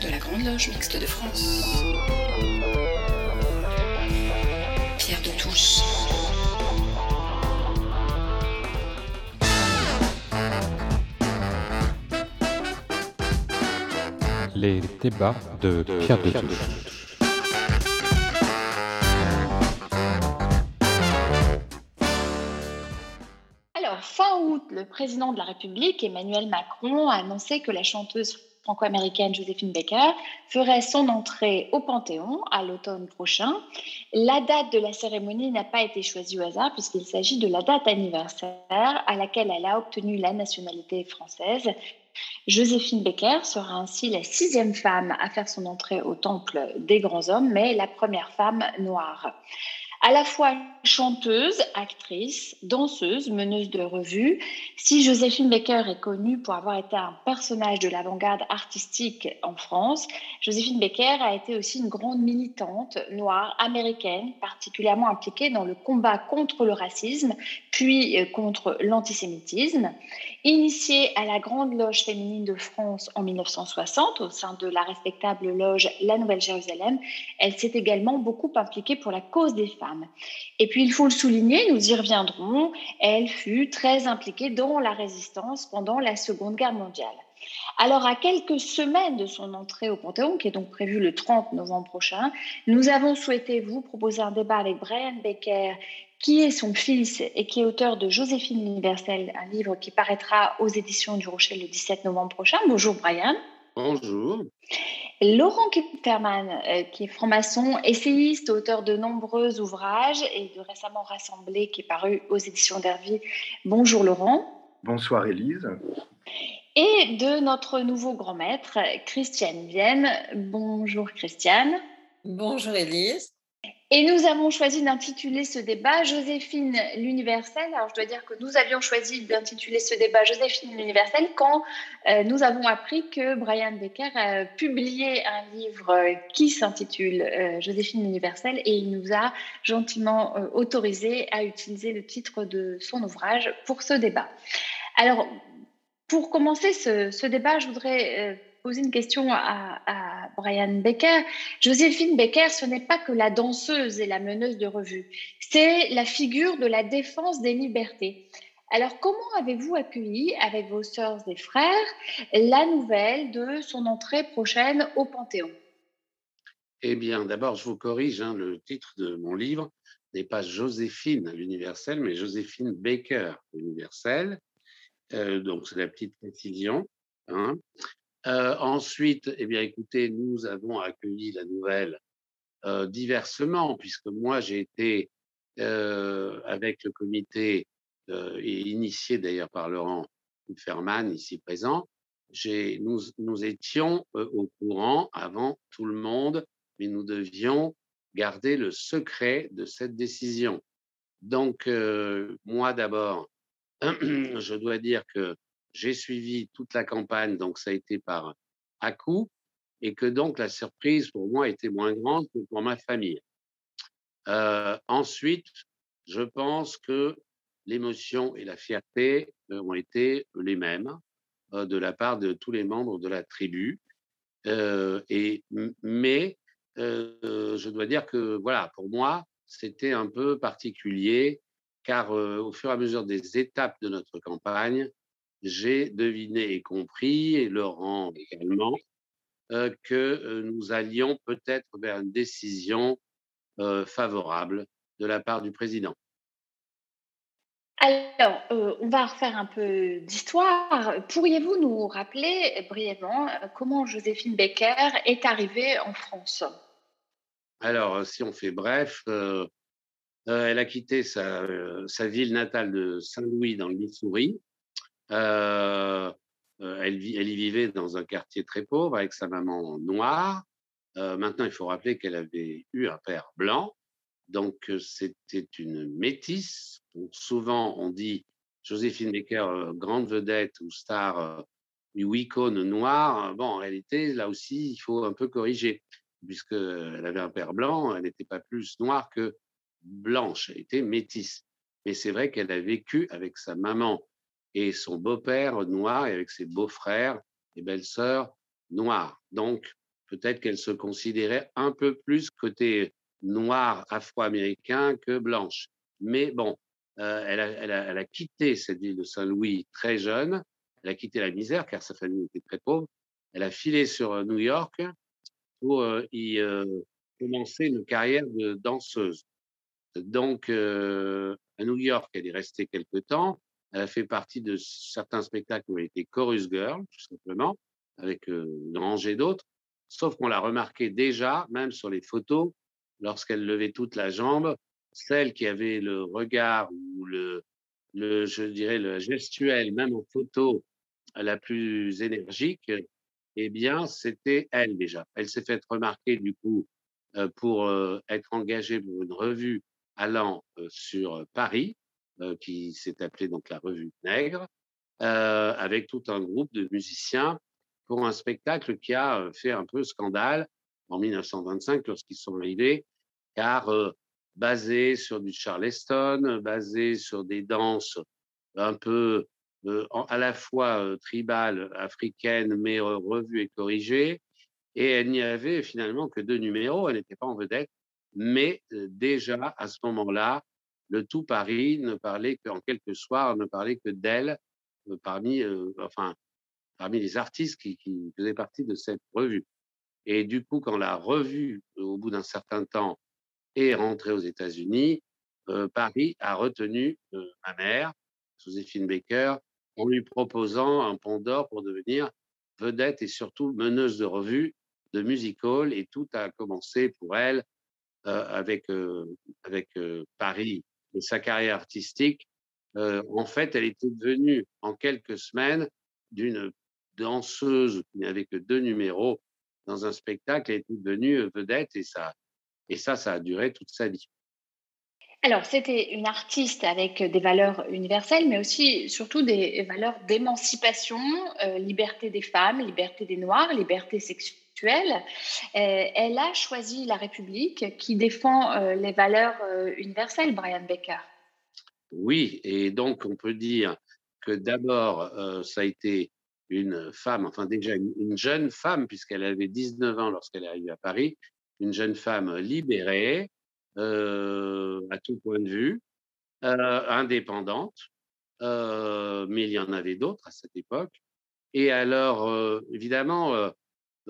de la Grande Loge Mixte de France. Pierre de Touche. Les débats de Pierre de Touche. Alors, fin août, le président de la République, Emmanuel Macron, a annoncé que la chanteuse franco-américaine Joséphine Baker ferait son entrée au Panthéon à l'automne prochain. La date de la cérémonie n'a pas été choisie au hasard puisqu'il s'agit de la date anniversaire à laquelle elle a obtenu la nationalité française. Joséphine Baker sera ainsi la sixième femme à faire son entrée au Temple des grands hommes, mais la première femme noire à la fois chanteuse, actrice, danseuse, meneuse de revue. Si Joséphine Baker est connue pour avoir été un personnage de l'avant-garde artistique en France, Joséphine Baker a été aussi une grande militante noire américaine, particulièrement impliquée dans le combat contre le racisme, puis euh, contre l'antisémitisme. Initiée à la Grande Loge féminine de France en 1960 au sein de la respectable loge La Nouvelle Jérusalem, elle s'est également beaucoup impliquée pour la cause des femmes et puis, il faut le souligner, nous y reviendrons, elle fut très impliquée dans la résistance pendant la Seconde Guerre mondiale. Alors, à quelques semaines de son entrée au Panthéon, qui est donc prévu le 30 novembre prochain, nous avons souhaité vous proposer un débat avec Brian Becker, qui est son fils et qui est auteur de Joséphine universelle, un livre qui paraîtra aux éditions du Rocher le 17 novembre prochain. Bonjour Brian. Bonjour. Laurent Kipferman, euh, qui est franc-maçon, essayiste, auteur de nombreux ouvrages et de récemment rassemblé, qui est paru aux éditions d'Hervy. Bonjour Laurent. Bonsoir Élise. Et de notre nouveau grand maître, Christiane Vienne. Bonjour Christiane. Bonjour Élise. Et nous avons choisi d'intituler ce débat Joséphine l'universelle. Alors je dois dire que nous avions choisi d'intituler ce débat Joséphine l'universelle quand euh, nous avons appris que Brian Becker a publié un livre qui s'intitule euh, Joséphine l'universelle et il nous a gentiment euh, autorisé à utiliser le titre de son ouvrage pour ce débat. Alors pour commencer ce, ce débat, je voudrais poser une question à, Brian Becker. Joséphine Becker, ce n'est pas que la danseuse et la meneuse de revue, c'est la figure de la défense des libertés. Alors, comment avez-vous accueilli avec vos sœurs et frères la nouvelle de son entrée prochaine au Panthéon? Eh bien, d'abord, je vous corrige, hein, le titre de mon livre n'est pas Joséphine l'universelle, mais Joséphine Baker l'universelle. Euh, donc, c'est la petite précision. Hein. Euh, ensuite, eh bien, écoutez, nous avons accueilli la nouvelle euh, diversement, puisque moi, j'ai été euh, avec le comité et initié d'ailleurs par Laurent Ferman, ici présent. Nous étions au courant avant tout le monde, mais nous devions garder le secret de cette décision. Donc, moi d'abord, je dois dire que j'ai suivi toute la campagne, donc ça a été par à coup, et que donc la surprise pour moi était moins grande que pour ma famille. Euh, ensuite, je pense que l'émotion et la fierté ont été les mêmes euh, de la part de tous les membres de la tribu. Euh, et, mais je dois dire que voilà, pour moi, c'était un peu particulier, car au fur et à mesure des étapes de notre campagne, j'ai deviné et compris, et Laurent également, euh, que euh, nous allions peut-être vers une décision euh, favorable de la part du président. Alors, on va refaire un peu d'histoire. Pourriez-vous nous rappeler brièvement comment Joséphine Baker est arrivée en France? Alors, si on fait bref, elle a quitté sa, sa, ville natale de Saint-Louis dans le Missouri euh, euh, elle, y vivait dans un quartier très pauvre avec sa maman noire. Euh, maintenant, il faut rappeler qu'elle avait eu un père blanc. Donc, c'était une métisse. souvent, on dit Joséphine Baker, grande vedette ou star ou icône noire. Bon, en réalité, là aussi, il faut un peu corriger, puisqu'elle avait un père blanc, elle n'était pas plus noire que blanche, elle était métisse. Mais c'est vrai qu'elle a vécu avec sa maman et son beau-père noir et avec ses beaux-frères et belles-sœurs noires. Donc, peut-être qu'elle se considérait un peu plus côté noir afro-américain que blanche. Mais bon, euh, elle, a, quitté cette ville de Saint-Louis très jeune. Elle a quitté la misère car sa famille était très pauvre. Elle a filé sur euh, New York pour euh, y euh, commencer une carrière de danseuse. Donc, à New York, elle est restée quelque temps. Elle a fait partie de certains spectacles où elle était chorus girl, tout simplement, avec une rangée d'autres. Sauf qu'on l'a remarqué déjà, même sur les photos, lorsqu'elle levait toute la jambe, celle qui avait le regard ou le, je dirais, le gestuel, même en photo, la plus énergique, eh bien, c'était elle déjà. Elle s'est fait remarquer, du coup, euh, pour euh, être engagée pour une revue allant euh, sur Paris, qui s'est appelée donc la Revue Nègre, avec tout un groupe de musiciens pour un spectacle qui a fait un peu scandale en 1925 lorsqu'ils sont arrivés, car basé sur du charleston, basé sur des danses un peu à la fois tribales, africaines, mais revues et corrigées. Et elle n'y avait finalement que deux numéros, elle n'était pas en vedette. Mais déjà, à ce moment-là, le tout Paris ne parlait qu'en quelques soirs, ne parlait que d'elle parmi, enfin, parmi les artistes qui, faisaient partie de cette revue. Et du coup, quand la revue, au bout d'un certain temps, est rentrée aux États-Unis, euh, Paris a retenu euh, ma mère, Joséphine Baker, en lui proposant un pont d'or pour devenir vedette et surtout meneuse de revue de music hall. Et tout a commencé pour elle euh, avec, euh, avec euh, Paris sa carrière artistique. Euh, en fait, elle était devenue en quelques semaines d'une danseuse qui n'avait que deux numéros dans un spectacle, elle était devenue vedette et ça, et ça, ça a duré toute sa vie. Alors, c'était une artiste avec des valeurs universelles, mais aussi, surtout, des valeurs d'émancipation, euh, liberté des femmes, liberté des Noirs, liberté sexuelle. Euh, elle a choisi la République qui défend euh, les valeurs euh, universelles, Brian Baker. Oui, et donc on peut dire que d'abord, ça a été une femme, enfin déjà une, une jeune femme, puisqu'elle avait 19 ans lorsqu'elle est arrivée à Paris, une jeune femme libérée, à tout point de vue, indépendante, mais il y en avait d'autres à cette époque. Et alors, évidemment,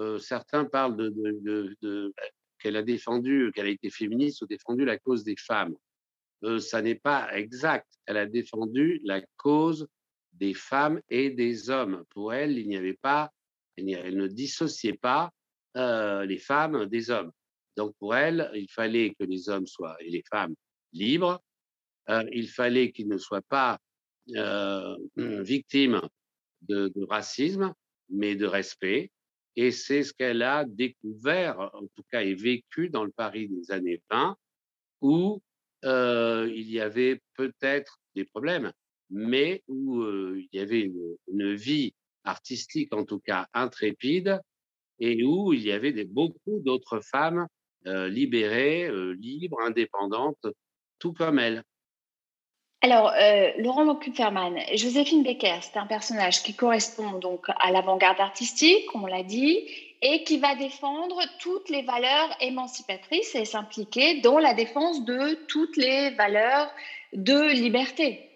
euh, certains parlent de, qu'elle a défendu, qu'elle a été féministe ou défendu la cause des femmes. ça n'est pas exact. Elle a défendu la cause des femmes et des hommes. Pour elle, il n'y avait pas, elle ne dissociait pas euh, les femmes des hommes. Donc pour elle, il fallait que les hommes soient et les femmes libres. Euh, il fallait qu'ils ne soient pas euh, victimes de, racisme, mais de respect. Et c'est ce qu'elle a découvert, en tout cas, et vécu dans le Paris des années 20, où euh, il y avait peut-être des problèmes, mais où euh, il y avait une, vie artistique, en tout cas intrépide, et où il y avait beaucoup d'autres femmes euh, libérées, libres, indépendantes, tout comme elle. Alors, euh, Laurent Kupferman, Joséphine Becker, c'est un personnage qui correspond donc à l'avant-garde artistique, on l'a dit, et qui va défendre toutes les valeurs émancipatrices et s'impliquer dans la défense de toutes les valeurs de liberté.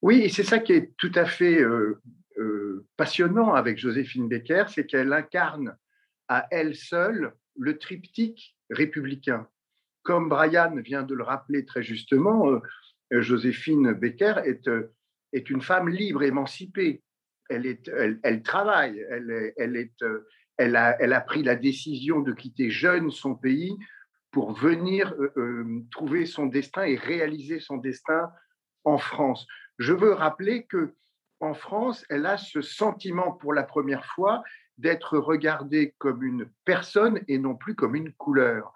Oui, c'est ça qui est tout à fait euh, euh, passionnant avec Joséphine Becker, c'est qu'elle incarne à elle seule le triptyque républicain. Comme Brian vient de le rappeler très justement, Joséphine Becker est, euh, est, une femme libre, émancipée. Elle, travaille, euh, elle a pris la décision de quitter jeune son pays pour venir euh, trouver son destin et réaliser son destin en France. Je veux rappeler que en France, elle a ce sentiment pour la première fois d'être regardée comme une personne et non plus comme une couleur.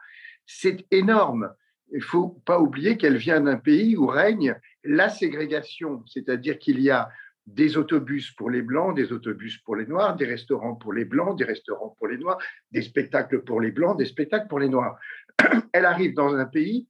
C'est énorme il faut pas oublier qu'elle vient d'un pays où règne la ségrégation, c'est-à-dire qu'il y a des autobus pour les blancs, des autobus pour les noirs, des restaurants pour les blancs, des restaurants pour les noirs, des spectacles pour les blancs, des spectacles pour les noirs. Elle arrive dans un pays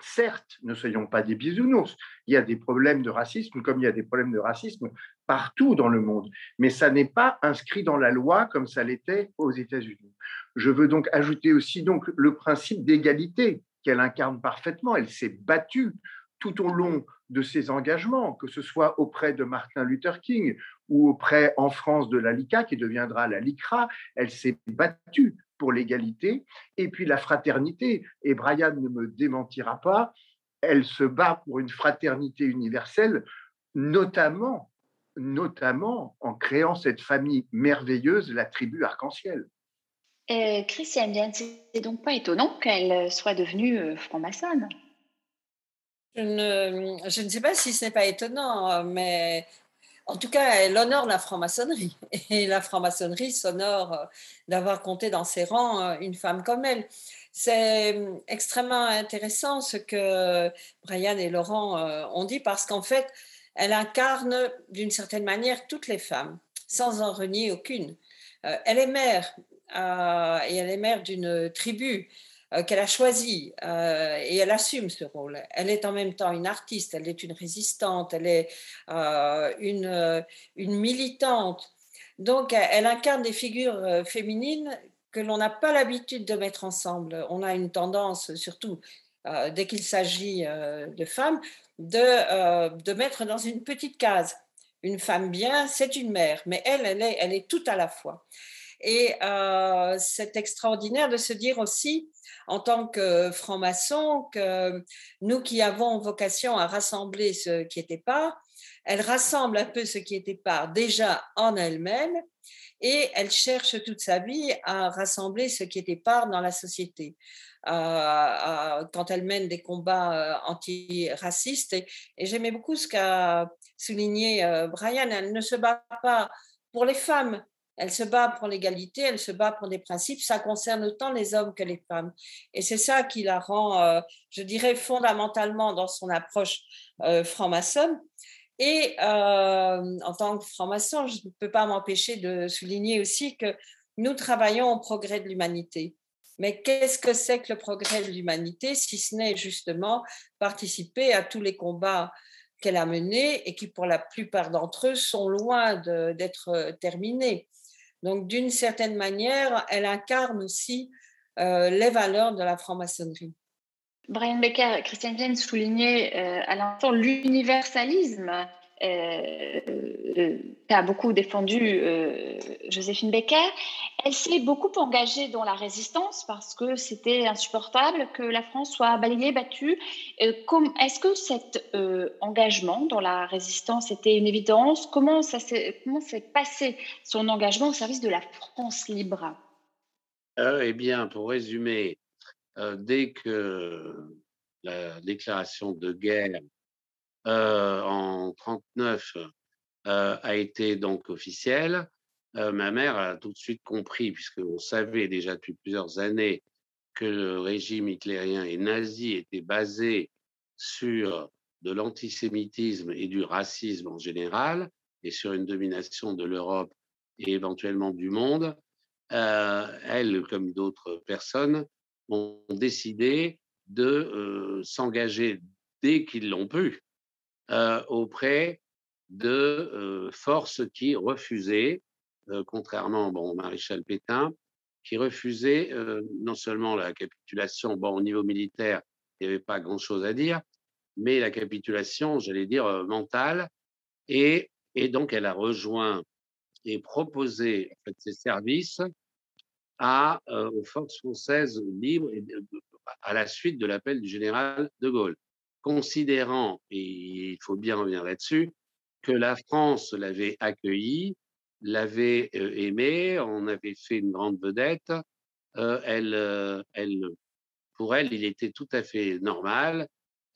Certes, ne soyons pas des bisounours. Il y a des problèmes de racisme comme il y a des problèmes de racisme partout dans le monde. Mais ça n'est pas inscrit dans la loi comme ça l'était aux États-Unis. Je veux donc ajouter aussi donc le principe d'égalité qu'elle incarne parfaitement. Elle s'est battue tout au long de ses engagements, que ce soit auprès de Martin Luther King ou auprès en France de la LICA, qui deviendra la LICRA. Elle s'est battue pour l'égalité et puis la fraternité. Et Brian ne me démentira pas, elle se bat pour une fraternité universelle, notamment, notamment en créant cette famille merveilleuse, la tribu arc-en-ciel. Christiane Diane, c'est donc pas étonnant qu'elle soit devenue euh, franc-maçonne. Je ne, je ne sais pas si ce n'est pas étonnant, mais en tout cas, elle honore la franc-maçonnerie. Et la franc-maçonnerie s'honore euh, d'avoir compté dans ses rangs euh, une femme comme elle. C'est euh, extrêmement intéressant ce que Brian et Laurent ont dit parce qu'en fait, elle incarne d'une certaine manière toutes les femmes, sans en renier aucune. Elle est mère et elle est mère d'une tribu euh, qu'elle a choisi euh, et elle assume ce rôle. Elle est en même temps une artiste, elle est une résistante, elle est euh, une, une militante. Donc, elle incarne des figures féminines que l'on n'a pas l'habitude de mettre ensemble. On a une tendance, surtout dès qu'il s'agit de femmes, de, de mettre dans une petite case. Une femme bien, c'est une mère, mais elle, elle est, elle est tout à la fois. Et c'est extraordinaire de se dire aussi en tant que franc-maçon que nous qui avons vocation à rassembler ce qui était pas, elle rassemble un peu ce qui était pas déjà en elle-même et elle cherche toute sa vie à rassembler ce qui était part dans la société. quand elle mène des combats euh, antiracistes. Et, et j'aimais beaucoup ce qu'a souligné euh, Brian, elle ne se bat pas pour les femmes, elle se bat pour l'égalité, elle se bat pour des principes. Ça concerne autant les hommes que les femmes. Et c'est ça qui la rend, euh, je dirais, fondamentalement dans son approche euh, franc-maçonne. Et euh, en tant que franc-maçon, je ne peux pas m'empêcher de souligner aussi que nous travaillons au progrès de l'humanité. Mais qu'est-ce que c'est que le progrès de l'humanité si ce n'est justement participer à tous les combats qu'elle a menés et qui, pour la plupart d'entre eux, sont loin d'être terminés? Donc, d'une certaine manière, elle incarne aussi euh, les valeurs de la franc-maçonnerie. Brian Becker, Christian Vienne soulignait euh, à l'instant l'universalisme euh, a beaucoup défendu euh, Joséphine Becker. Elle s'est beaucoup engagée dans la résistance parce que c'était insupportable que la France soit balayée, battue. Euh, Est-ce que cet euh, engagement dans la résistance était une évidence? Comment s'est passé son engagement au service de la France libre? Eh bien, pour résumer, dès que la déclaration de guerre euh, en 39 euh, a été donc officielle, euh, ma mère a tout de suite compris, puisqu'on savait déjà depuis plusieurs années que le régime hitlérien et nazi était basé sur de l'antisémitisme et du racisme en général, et sur une domination de l'Europe et éventuellement du monde, euh, elles, comme d'autres personnes, ont décidé de s'engager dès qu'ils l'ont pu euh, auprès de euh, forces qui refusaient, euh, contrairement bon, au maréchal Pétain, qui refusaient non seulement la capitulation, bon, au niveau militaire, il n'y avait pas grand-chose à dire, mais la capitulation, j'allais dire, mentale. Et, et, donc, elle a rejoint et proposé ses services aux forces françaises libres à la suite de l'appel du général de Gaulle considérant, et il faut bien revenir là-dessus, que la France l'avait accueilli, l'avait euh, aimé, on avait fait une grande vedette. Euh, euh, elle, pour elle, il était tout à fait normal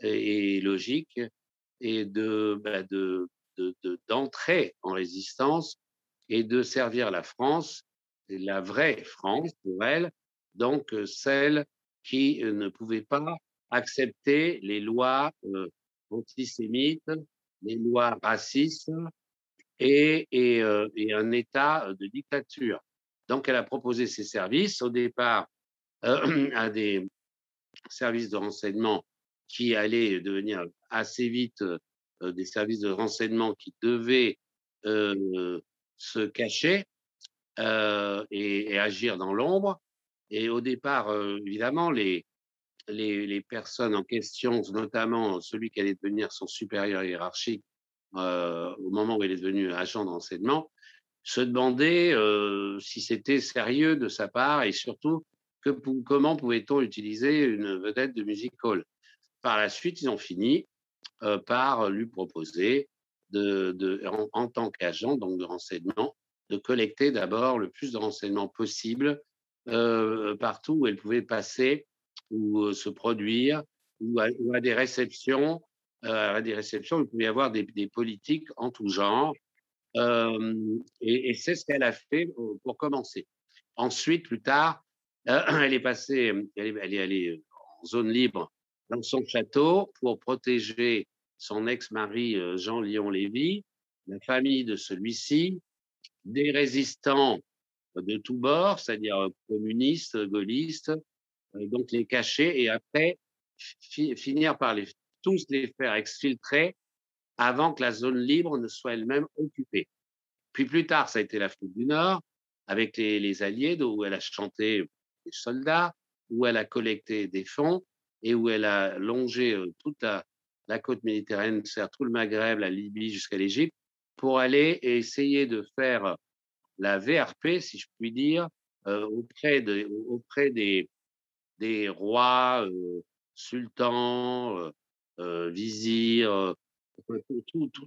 et, logique et bah, de, d'entrer en résistance et de servir la France, la vraie France pour elle, donc celle qui ne pouvait pas accepter les lois euh, antisémites, les lois racistes et, euh, et, un état de dictature. Donc, elle a proposé ses services au départ euh, à des services de renseignement qui allaient devenir assez vite des services de renseignement qui devaient se cacher et, agir dans l'ombre. Et au départ, évidemment, les, les, personnes en question, notamment celui qui allait devenir son supérieur hiérarchique au moment où il est devenu agent de renseignement, se demandaient si c'était sérieux de sa part et surtout que, comment pouvait-on utiliser une vedette de music hall. Par la suite, ils ont fini par lui proposer de, en, tant qu'agent de renseignement, de collecter d'abord le plus de renseignements possible euh, partout où elle pouvait passer ou euh, se produire, ou à, des réceptions, euh, à des réceptions il pouvait y avoir des, politiques en tout genre. et, c'est ce qu'elle a fait pour commencer. Ensuite, plus tard, elle est passée, elle elle est allée en zone libre dans son château pour protéger son ex-mari euh, Jean Léon Lévy, la famille de celui-ci, des résistants de tous bords, c'est-à-dire euh, communistes, gaullistes, euh, donc les cacher et après finir par tous les faire exfiltrer avant que la zone libre ne soit elle-même occupée. Puis plus tard, ça a été l'Afrique du Nord, avec les, Alliés, où elle a chanté des soldats, où elle a collecté des fonds et où elle a longé toute la, côte méditerranéenne, c'est tout le Maghreb, la Libye jusqu'à l'Égypte, pour aller essayer de faire la VRP, si je puis dire, euh, auprès, de, auprès des, des rois, euh, sultans, euh, euh vizirs,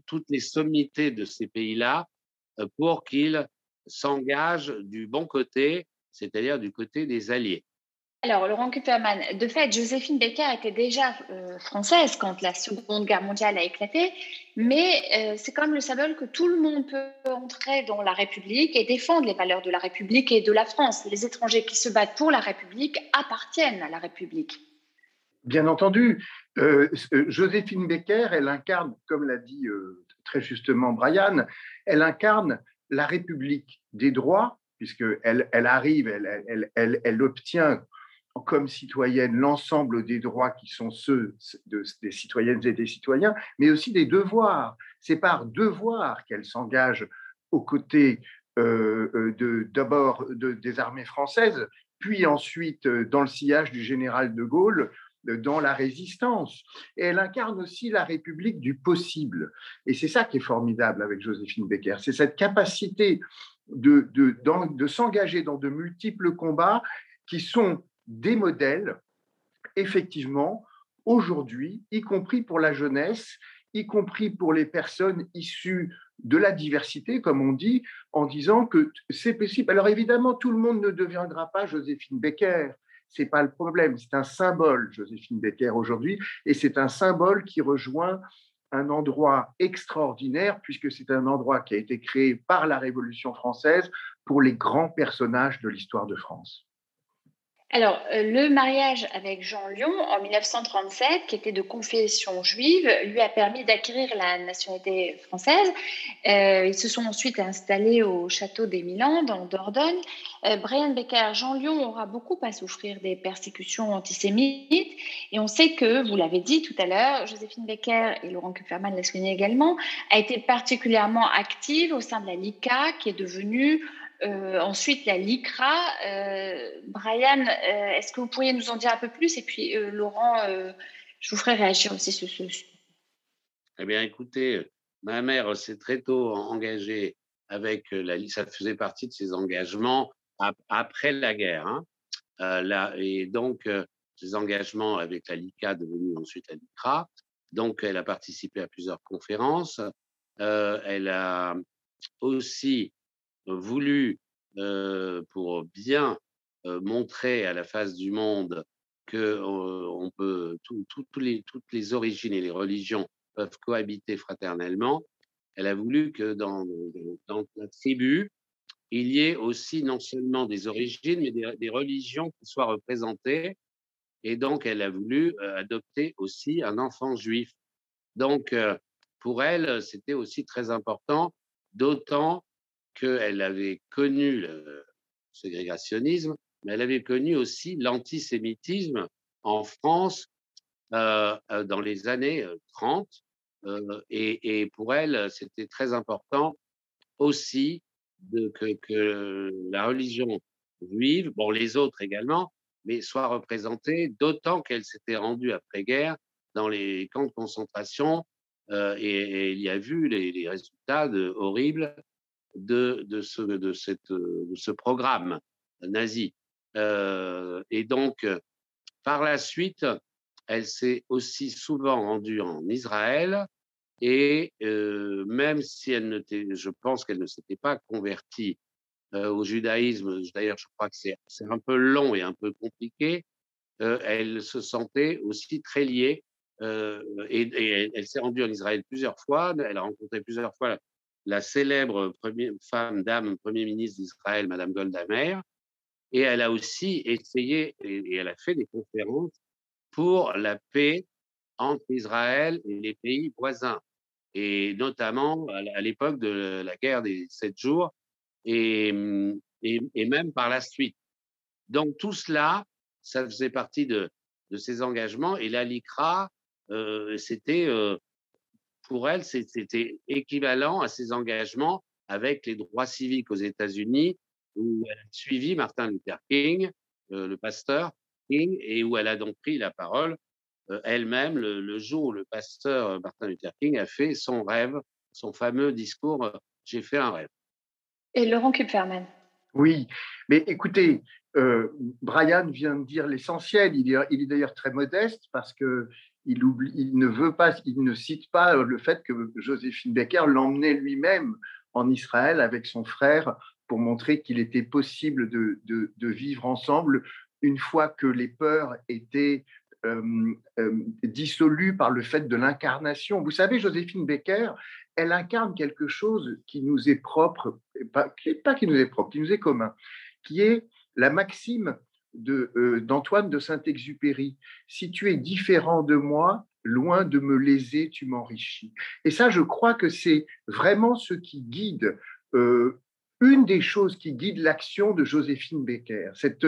toutes les sommités de ces pays-là, pour qu'ils s'engagent du bon côté, c'est-à-dire du côté des alliés. Alors, Laurent Kupferman, de fait, Joséphine Baker était déjà euh, française quand la Seconde Guerre mondiale a éclaté, mais euh, c'est comme le symbole que tout le monde peut entrer dans la République et défendre les valeurs de la République et de la France. Les étrangers qui se battent pour la République appartiennent à la République. Bien entendu, euh, Joséphine Baker, elle incarne, comme l'a dit très justement Brian, elle incarne la République des droits, puisqu'elle elle arrive, elle obtient comme citoyenne l'ensemble des droits qui sont ceux des citoyennes et des citoyens, mais aussi des devoirs. C'est par devoir qu'elle s'engage aux côtés euh, euh d'abord des armées françaises, puis ensuite euh, dans le sillage du général de Gaulle, dans la résistance. Et elle incarne aussi la République du possible. Et c'est ça qui est formidable avec Joséphine Becker, c'est cette capacité de s'engager dans de multiples combats qui sont des modèles, effectivement, aujourd'hui, y compris pour la jeunesse, y compris pour les personnes issues de la diversité, comme on dit, en disant que c'est possible. Alors évidemment, tout le monde ne deviendra pas Joséphine Becker. C'est pas le problème. C'est un symbole, Joséphine Becker aujourd'hui, et c'est un symbole qui rejoint un endroit extraordinaire puisque c'est un endroit qui a été créé par la Révolution française pour les grands personnages de l'histoire de France. Alors, euh, le mariage avec Jean Lyon en 1937, qui était de confession juive, lui a permis d'acquérir la nationalité française. Euh, ils se sont ensuite installés au château des Milan, dans Dordogne. Euh, Brian Becker, Jean Lyon aura beaucoup à souffrir des persécutions antisémites. Et on sait que, vous l'avez dit tout à l'heure, Joséphine Becker, et Laurent Kupferman l'a souligné également, a été particulièrement active au sein de la LICA, qui est devenue euh, ensuite, la LICRA. Euh, Brian, euh, est-ce que vous pourriez nous en dire un peu plus? Et puis, Laurent, je vous ferai réagir aussi sur ce sujet. Eh bien, écoutez, ma mère s'est très tôt engagée avec la ça faisait partie de ses engagements après la guerre. Hein. là, et donc, ses engagements avec la LICA, devenue ensuite la LICRA. Donc, elle a participé à plusieurs conférences. elle a aussi voulu, pour bien montrer à la face du monde que on peut, les, toutes les origines et les religions peuvent cohabiter fraternellement, elle a voulu que dans, dans la tribu, il y ait aussi non seulement des origines, mais des, religions qui soient représentées. Et donc, elle a voulu adopter aussi un enfant juif. Donc, pour elle, c'était aussi très important, d'autant qu'elle avait connu le ségrégationnisme, mais elle avait connu aussi l'antisémitisme en France dans les années 30. Et, et, pour elle, c'était très important aussi que, la religion juive, bon, les autres également, mais soit représentée, d'autant qu'elle s'était rendue après-guerre dans les camps de concentration euh, et, il y a vu les, résultats horribles de, de, ce, de, cette, de ce programme nazi. Euh, et donc, par la suite, elle s'est aussi souvent rendue en Israël et euh, même si elle ne je pense qu'elle ne s'était pas convertie euh, au judaïsme, d'ailleurs je crois que c'est un peu long et un peu compliqué, euh, elle se sentait aussi très liée euh, et, elle, s'est rendue en Israël plusieurs fois, elle a rencontré plusieurs fois la, célèbre femme, dame, premier ministre d'Israël, Madame Golda Meir, et elle a aussi essayé et, elle a fait des conférences pour la paix entre Israël et les pays voisins, et notamment à l'époque de la guerre des sept jours, et, même par la suite. Donc tout cela, ça faisait partie de, de ses engagements, et la LICRA, euh, c'était euh, pour elle, c'était équivalent à ses engagements avec les droits civiques aux États-Unis, où elle a suivi Martin Luther King, euh, le pasteur King, et où elle a donc pris la parole euh, elle-même le, jour où le pasteur euh, Martin Luther King a fait son rêve, son fameux discours euh, J'ai fait un rêve. Et Laurent Kupferman. Oui, mais écoutez, Brian vient de dire l'essentiel. Il est, il est d'ailleurs très modeste parce que il, ne veut pas, il ne cite pas le fait que Joséphine Becker l'emmenait lui-même en Israël avec son frère pour montrer qu'il était possible de, vivre ensemble une fois que les peurs étaient euh, euh, dissolu par le fait de l'incarnation. Vous savez, Joséphine Becker, elle incarne quelque chose qui nous est propre, pas, pas qui nous est propre, qui nous est commun, qui est la maxime d'Antoine de, de Saint-Exupéry. Si tu es différent de moi, loin de me léser, tu m'enrichis. Et ça, je crois que c'est vraiment ce qui guide, euh, une des choses qui guide l'action de Joséphine Becker. Cette,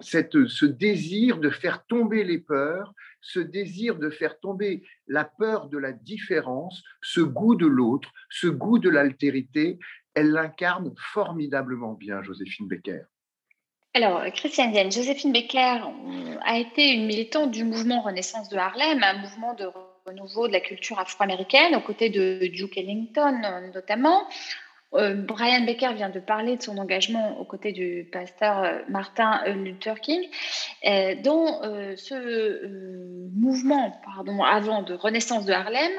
cette, ce désir de faire tomber les peurs, ce désir de faire tomber la peur de la différence, ce goût de l'autre, ce goût de l'altérité, elle l'incarne formidablement bien, Joséphine Becker. Alors, Christiane Joséphine Becker a été une militante du mouvement Renaissance de Harlem, un mouvement de renouveau de la culture afro-américaine, aux côtés de Duke Ellington notamment. Euh, Brian Baker vient de parler de son engagement aux côtés du pasteur euh, Martin euh, Luther King, dont ce mouvement, pardon, avant de Renaissance de Harlem,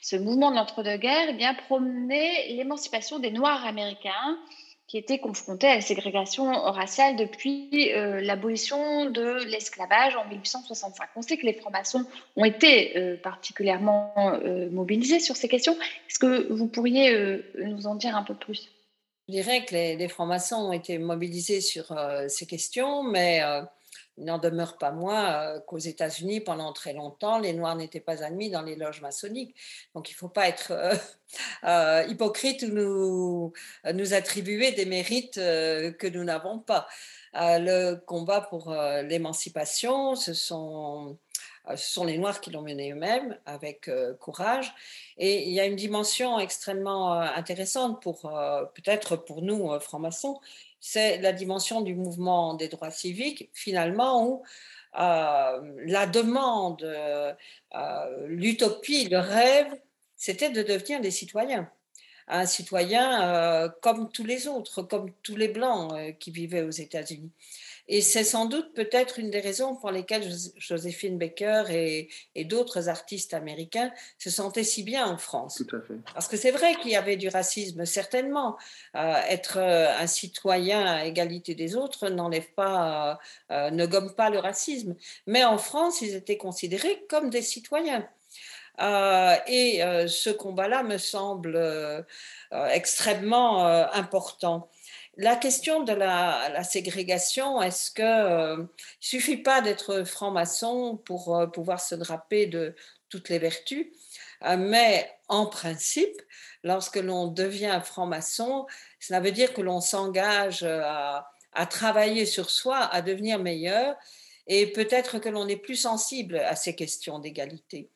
ce mouvement de l'entre-deux-guerres, eh bien promenait l'émancipation des Noirs américains qui étaient confrontés à la ségrégation raciale depuis euh, l'abolition de l'esclavage en 1865. On sait que les francs-maçons ont été euh, particulièrement euh, mobilisés sur ces questions. Est-ce que vous pourriez nous en dire un peu plus? Je dirais que les, les francs-maçons ont été mobilisés sur ces questions, mais il n'en demeure pas moins euh, qu'aux États-Unis, pendant très longtemps, les Noirs n'étaient pas admis dans les loges maçonniques. Donc il ne faut pas être euh, euh, hypocrite ou nous, nous attribuer des mérites que nous n'avons pas. le combat pour l'émancipation, ce sont, ce sont les Noirs qui l'ont mené eux-mêmes avec courage. Et il y a une dimension extrêmement intéressante pour peut-être pour nous, francs-maçons, c'est la dimension du mouvement des droits civiques, finalement, où euh, la demande, euh, l'utopie, le rêve, c'était de devenir des citoyens. Un citoyen euh, comme tous les autres, comme tous les Blancs qui vivaient aux États-Unis. Et c'est sans doute peut-être une des raisons pour lesquelles Joséphine Baker et, d'autres artistes américains se sentaient si bien en France. Tout à fait. Parce que c'est vrai qu'il y avait du racisme, certainement. Euh, être euh, un citoyen à égalité des autres n'enlève pas, euh, ne gomme pas le racisme. Mais en France, ils étaient considérés comme des citoyens. et ce combat-là me semble extrêmement important. La question de la, ségrégation, est-ce que euh, suffit pas d'être franc-maçon pour euh, pouvoir se draper de toutes les vertus euh, Mais en principe, lorsque l'on devient franc-maçon, cela veut dire que l'on s'engage à, travailler sur soi, à devenir meilleur. Et peut-être que l'on est plus sensible à ces questions d'égalité.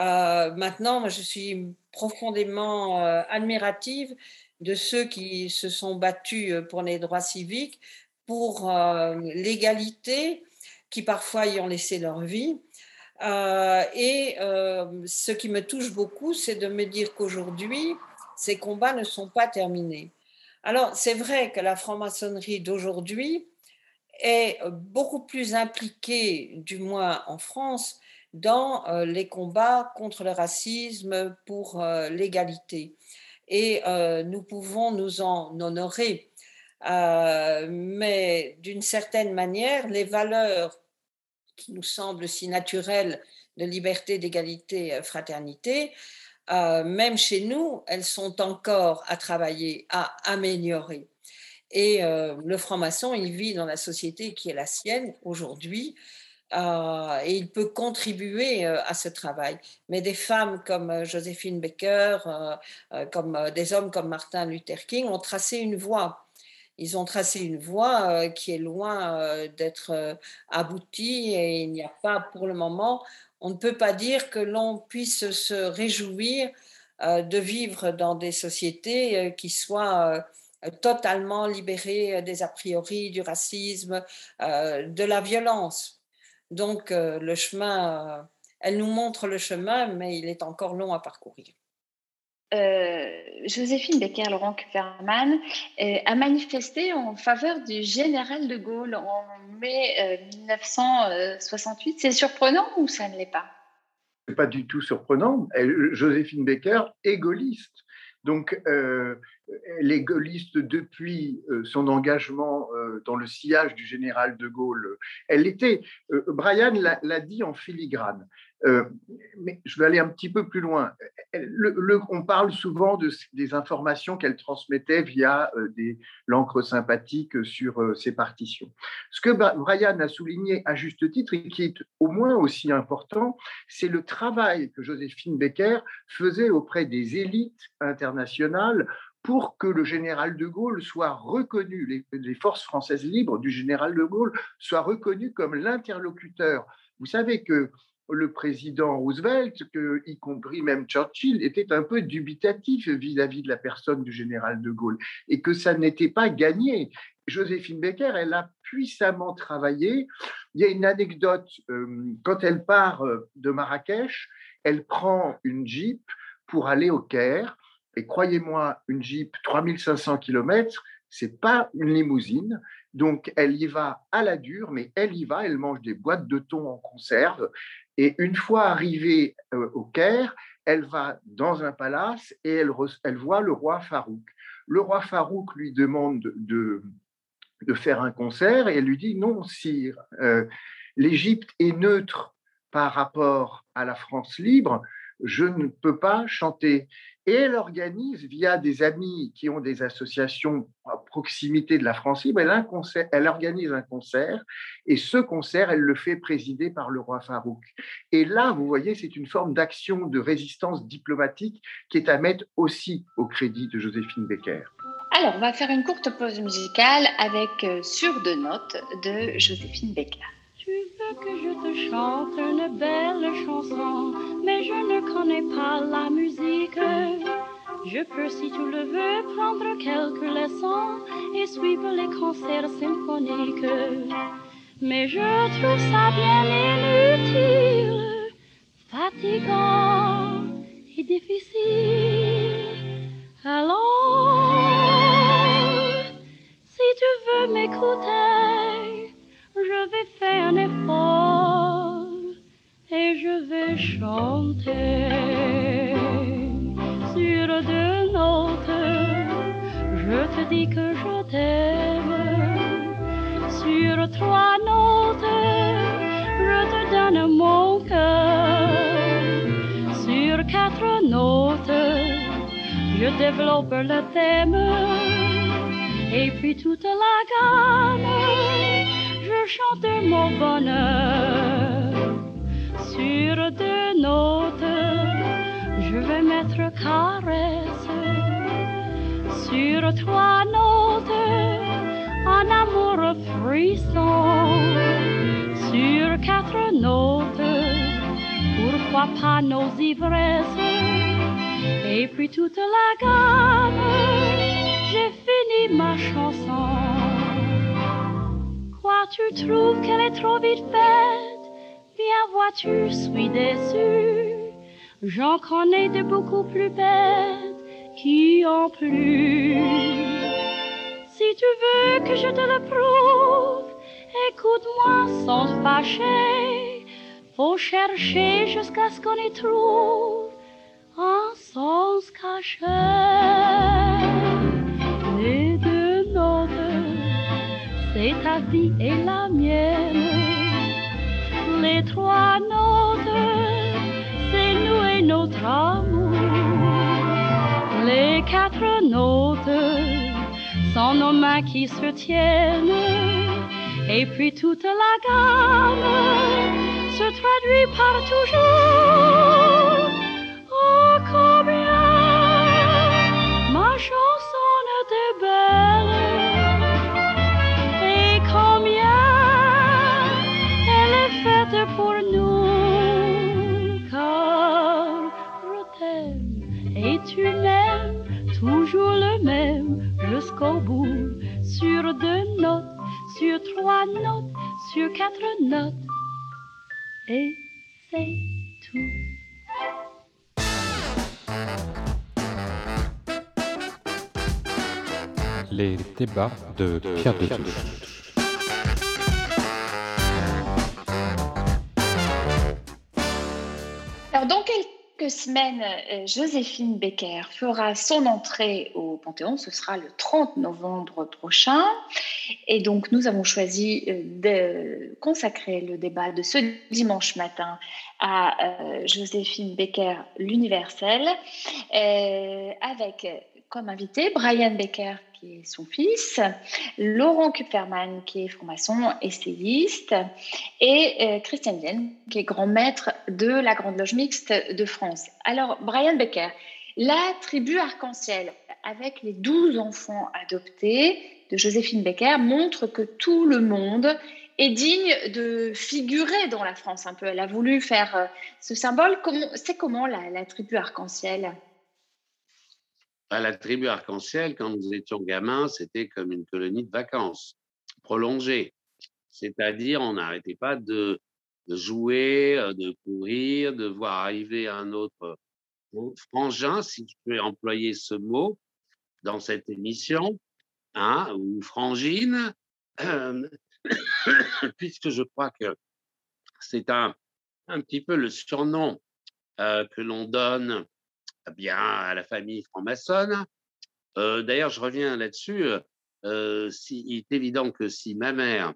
Euh, maintenant, moi, je suis profondément euh, admirative de ceux qui se sont battus pour les droits civiques, pour l'égalité, qui parfois y ont laissé leur vie. et ce qui me touche beaucoup, c'est de me dire qu'aujourd'hui, ces combats ne sont pas terminés. Alors, c'est vrai que la franc-maçonnerie d'aujourd'hui est beaucoup plus impliquée, du moins en France, dans euh, les combats contre le racisme, pour euh, l'égalité. Et euh, nous pouvons nous en honorer. mais d'une certaine manière, les valeurs qui nous semblent si naturelles de liberté, d'égalité, fraternité, euh, même chez nous, elles sont encore à travailler, à améliorer. Et euh, le franc-maçon, il vit dans la société qui est la sienne aujourd'hui. Euh, et il peut contribuer à ce travail. Mais des femmes comme Joséphine Baker, comme des hommes comme Martin Luther King ont tracé une voie. Ils ont tracé une voie qui est loin d'être aboutie et il n'y a pas pour le moment on ne peut pas dire que l'on puisse se réjouir euh, de vivre dans des sociétés euh, qui soient euh, totalement libérées des a priori, du racisme, de la violence. Donc le chemin, elle nous montre le chemin, mais il est encore long à parcourir. Euh, Joséphine Becker-Laurent Kupferman euh, a manifesté en faveur du général de Gaulle en mai 1968. Euh, C'est surprenant ou ça ne l'est pas? Pas du tout surprenant. Joséphine Becker est gaulliste. Donc, est gaulliste depuis son engagement dans le sillage du général de Gaulle. Elle était, Brian l'a dit en filigrane, euh, mais je vais aller un petit peu plus loin. On parle souvent de, des informations qu'elle transmettait via euh, des l'encre sympathique sur euh, ses partitions. Ce que Brian a souligné à juste titre et qui est au moins aussi important, c'est le travail que Joséphine Becker faisait auprès des élites internationales pour que le général de Gaulle soit reconnu, les, forces françaises libres du général de Gaulle soient reconnues comme l'interlocuteur. Vous savez que le président Roosevelt, y compris même Churchill, était un peu dubitatif vis-à-vis de la personne du général de Gaulle et que ça n'était pas gagné. Joséphine Becker, elle a puissamment travaillé. Il y a une anecdote, euh, quand elle part euh, de Marrakech, elle prend une Jeep pour aller au Caire. Et croyez-moi, une Jeep 3500 km, c'est pas une limousine. Donc, elle y va à la dure, mais elle y va, elle mange des boîtes de thon en conserve, et une fois arrivée euh, au Caire, elle va dans un palace et elle, voit le roi Farouk. Le roi Farouk lui demande de, de faire un concert et elle lui dit non, sire, euh, l'Égypte est neutre par rapport à la France libre, je ne peux pas chanter. Et elle organise, via des amis qui ont des associations à proximité de la France libre, elle, elle organise un concert, et ce concert, elle le fait présider par le roi Farouk. Et là, vous voyez, c'est une forme d'action de résistance diplomatique qui est à mettre aussi au crédit de Joséphine Becker. Alors, on va faire une courte pause musicale avec euh, Sur deux notes de Joséphine Becker. Que je te chante une belle chanson, mais je ne connais pas la musique. Je peux, si tu le veux, prendre quelques leçons et suivre les concerts symphoniques. Mais je trouve ça bien inutile, fatigant et difficile. J'en connais de beaucoup plus bêtes qui ont plu. Si tu veux que je te le prouve, écoute-moi sans te fâcher. Faut chercher jusqu'à ce qu'on y trouve un sens caché. Les deux notes, c'est ta vie et la mienne. Les trois notes, notre amour. Les quatre notes sont nos mains qui se tiennent. Et puis toute la gamme se traduit par toujours. De Pierre de Touche. Alors, dans quelques semaines, euh, Joséphine Becker fera son entrée au Panthéon. Ce sera le 30 novembre prochain. Et donc, nous avons choisi euh, de consacrer le débat de ce dimanche matin à euh, Joséphine Becker, l'universelle, euh, avec comme invité Brian Becker, qui est son fils, Laurent Kupferman, qui est franc-maçon, essayiste, et euh, Christiane Vienne, qui est grand maître de la Grande Loge Mixte de France. Alors, Brian Becker, la tribu arc-en-ciel, avec les 12 enfants adoptés de Joséphine Becker, montre que tout le monde est digne de figurer dans la France un peu. Elle a voulu faire euh, ce symbole. C'est comment la tribu arc-en-ciel? À la tribu arc-en-ciel, quand nous étions gamins, c'était comme une colonie de vacances prolongée. C'est-à-dire, on n'arrêtait pas de, jouer, euh, de courir, de voir arriver un autre euh, frangin, si je peux employer ce mot, dans cette émission, hein, ou frangine, puisque je crois que c'est un, un petit peu le surnom euh, que l'on donne bien à la famille franc-maçonne. Euh, D'ailleurs, je reviens là-dessus. euh, il est évident que si ma mère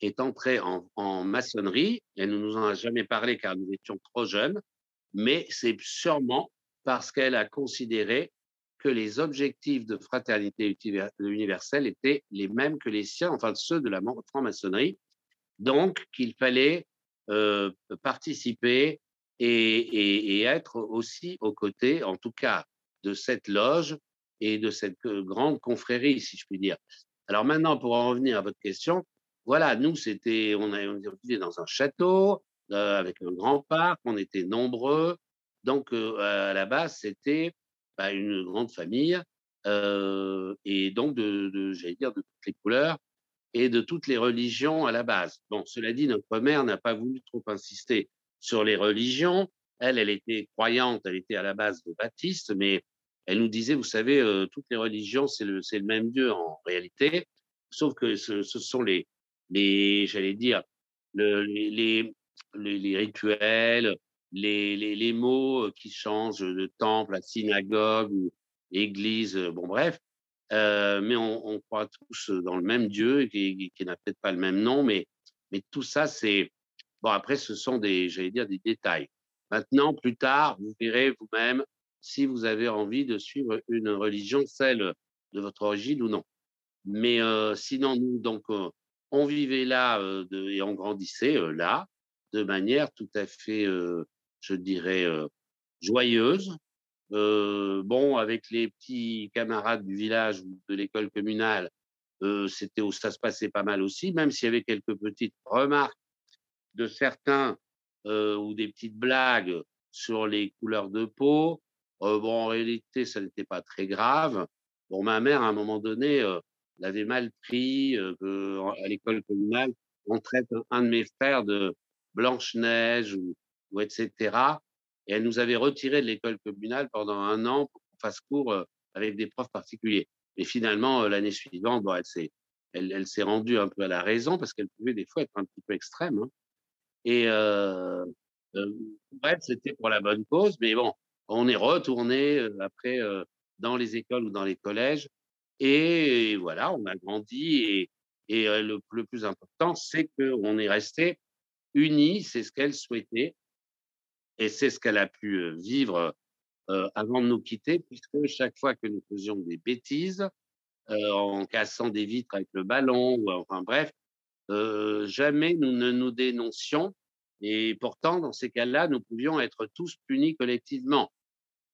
est entrée en, maçonnerie, elle ne nous en a jamais parlé car nous étions trop jeunes, mais c'est sûrement parce qu'elle a considéré que les objectifs de fraternité universelle étaient les mêmes que les siens, enfin ceux de la franc-maçonnerie, donc qu'il fallait euh, participer et, être aussi aux côtés, en tout cas, de cette loge et de cette euh, grande confrérie, si je puis dire. Alors maintenant, pour en revenir à votre question, voilà, nous, c'était, on, a- on vivait dans un château euh, avec un grand parc, on était nombreux, donc euh, à la base, c'était bah, une grande famille et donc de j'allais dire, de toutes les couleurs et de toutes les religions à la base. Bon, cela dit, notre mère n'a pas voulu trop insister sur les religions. Elle, elle était croyante, elle était à la base de baptiste, mais elle nous disait, vous savez, euh, toutes les religions, c'est le, même Dieu en réalité, sauf que ce, sont les, j'allais dire, le, les, rituels, les, mots euh, qui changent de temple à synagogue ou église, euh, bon bref, mais on, croit tous dans le même Dieu qui, n'a peut-être pas le même nom, mais tout ça, c'est bon. Après, ce sont des, j'allais dire, des détails. Maintenant, plus tard, vous verrez vous-même si vous avez envie de suivre une religion, celle de votre origine ou non. Mais euh, sinon, nous, donc, euh, on vivait là euh, et on grandissait là de manière tout à fait, je dirais, joyeuse. Bon, avec les petits camarades du village ou de l'école communale, c'était ça se passait pas mal aussi, même s'il y avait quelques petites remarques de certains ou des petites blagues sur les couleurs de peau. bon, en réalité, ça n'était pas très grave. Bon, ma mère, à un moment donné, l'avait mal pris à l'école communale. On traite un, de mes frères de Blanche-Neige ou, etc. Et elle nous avait retiré de l'école communale pendant un an pour qu'on fasse cours avec des profs particuliers. Et finalement, l'année suivante, bon, elle s'est elle s'est rendue un peu à la raison parce qu'elle pouvait des fois être un petit peu extrême. Hein. Et bref, c'était pour la bonne cause, mais bon, on est retourné après dans les écoles ou dans les collèges. Et, voilà, on a grandi. Et, le, plus important, c'est qu'on est resté unis. C'est ce qu'elle souhaitait. Et c'est ce qu'elle a pu vivre avant de nous quitter, puisque chaque fois que nous faisions des bêtises, en cassant des vitres avec le ballon, ou enfin bref, euh, jamais nous ne nous dénoncions. Et pourtant, dans ces cas-là, nous pouvions être tous punis collectivement,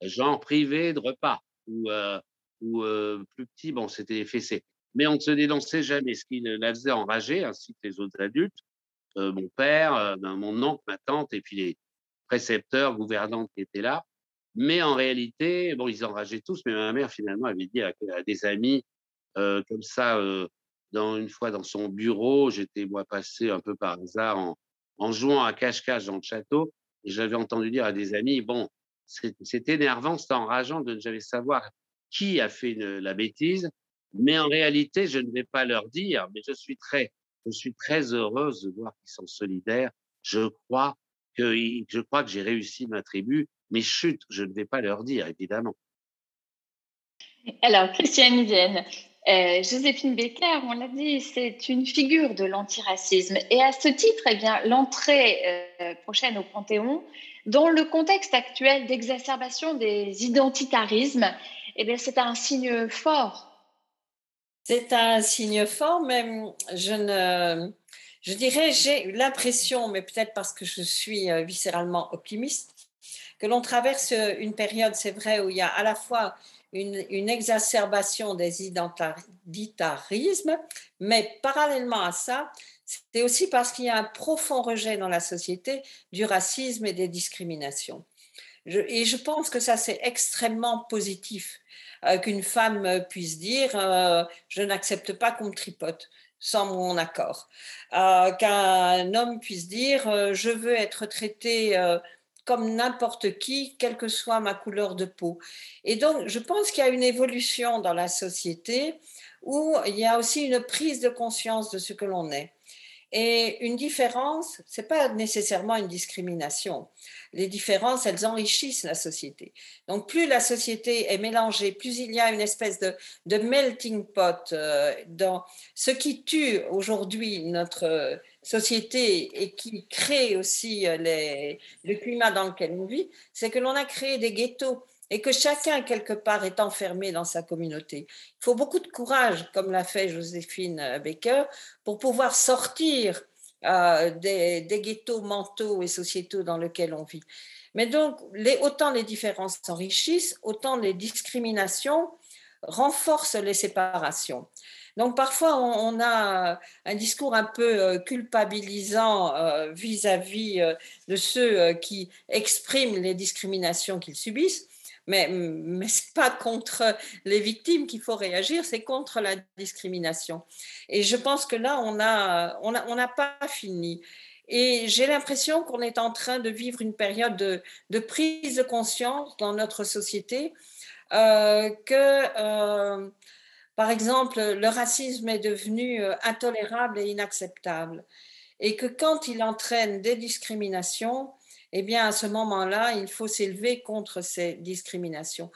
genre privé de repas ou, euh, ou plus petit, bon, c'était les fessées. Mais on ne se dénonçait jamais, ce qui la faisait enrager, ainsi que les autres adultes, mon père, ben, mon oncle, ma tante, et puis les précepteurs, gouvernantes qui étaient là. Mais en réalité, bon, ils enrageaient tous, mais ma mère finalement avait dit à des amis euh, comme ça, euh, dans, une fois dans son bureau, j'étais moi passé un peu par hasard en, jouant à cache-cache dans le château, et j'avais entendu dire à des amis, bon, c'est énervant, c'est enrageant de ne jamais savoir qui a fait la bêtise, mais en réalité, je ne vais pas leur dire, mais je suis très, je suis très heureuse de voir qu'ils sont solidaires. Je crois que, je crois que j'ai réussi ma tribu, mais chut, je ne vais pas leur dire, évidemment. Alors, Christiane Vienne, euh, Joséphine Baker, on l'a dit, c'est une figure de l'antiracisme. Et à ce titre, eh l'entrée euh, prochaine au Panthéon, dans le contexte actuel d'exacerbation des identitarismes, eh c'est un signe fort. C'est un signe fort, mais je ne, je dirais, j'ai l'impression, mais peut-être parce que je suis euh, viscéralement optimiste, que l'on traverse une période, c'est vrai, où il y a à la fois une, exacerbation des identitarismes, mais parallèlement à ça, c'est aussi parce qu'il y a un profond rejet dans la société du racisme et des discriminations. et je pense que ça, c'est extrêmement positif euh, qu'une femme puisse dire euh, je n'accepte pas qu'on me tripote sans mon accord. Euh, qu'un homme puisse dire je veux être traité comme n'importe qui, quelle que soit ma couleur de peau. Et donc, je pense qu'il y a une évolution dans la société où il y a aussi une prise de conscience de ce que l'on est. Et une différence, ce n'est pas nécessairement une discrimination. Les différences, elles enrichissent la société. Donc, plus la société est mélangée, plus il y a une espèce de, de melting pot euh, dans ce qui tue aujourd'hui notre société et qui crée aussi euh, le climat dans lequel on vit, c'est que l'on a créé des ghettos et que chacun, quelque part, est enfermé dans sa communauté. Il faut beaucoup de courage, comme l'a fait Joséphine euh, Baker, pour pouvoir sortir euh, des, des, ghettos mentaux et sociétaux dans lesquels on vit. Mais donc, les, autant les différences s'enrichissent, autant les discriminations renforcent les séparations. Donc parfois, on, a un discours un peu euh, culpabilisant euh, vis-à-vis euh, de ceux qui expriment les discriminations qu'ils subissent. Mais, mais ce n'est pas contre les victimes qu'il faut réagir, c'est contre la discrimination. Et je pense que là, on n'a on a, on pas fini. Et j'ai l'impression qu'on est en train de vivre une période de, prise de conscience dans notre société euh, que par exemple, le racisme est devenu euh, intolérable et inacceptable. Et que quand il entraîne des discriminations, eh bien, à ce moment-là, il faut s'élever contre ces discriminations.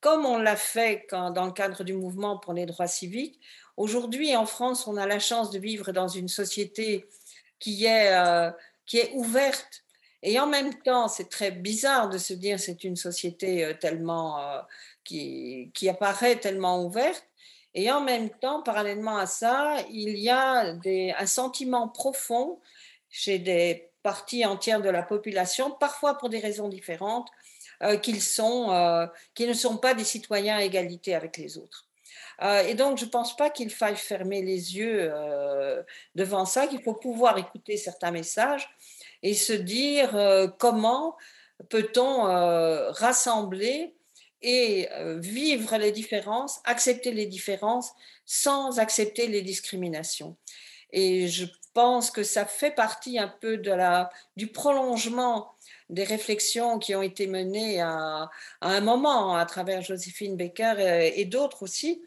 Comme on l'a fait dans le cadre du mouvement pour les droits civiques, aujourd'hui, en France, on a la chance de vivre dans une société qui est, euh, qui est ouverte. Et en même temps, c'est très bizarre de se dire c'est une société euh, tellement qui, qui apparaît tellement ouverte, et en même temps, parallèlement à ça, il y a un sentiment profond chez des parties entières de la population, parfois pour des raisons différentes, euh, qu'ils euh, ne sont pas des citoyens à égalité avec les autres. Euh, et donc, je ne pense pas qu'il faille fermer les yeux devant ça, qu'il faut pouvoir écouter certains messages et se dire comment peut-on rassembler et vivre les différences, accepter les différences sans accepter les discriminations. Et je pense que ça fait partie un peu de la, du prolongement des réflexions qui ont été menées à, un moment à travers Joséphine Baker et, d'autres aussi,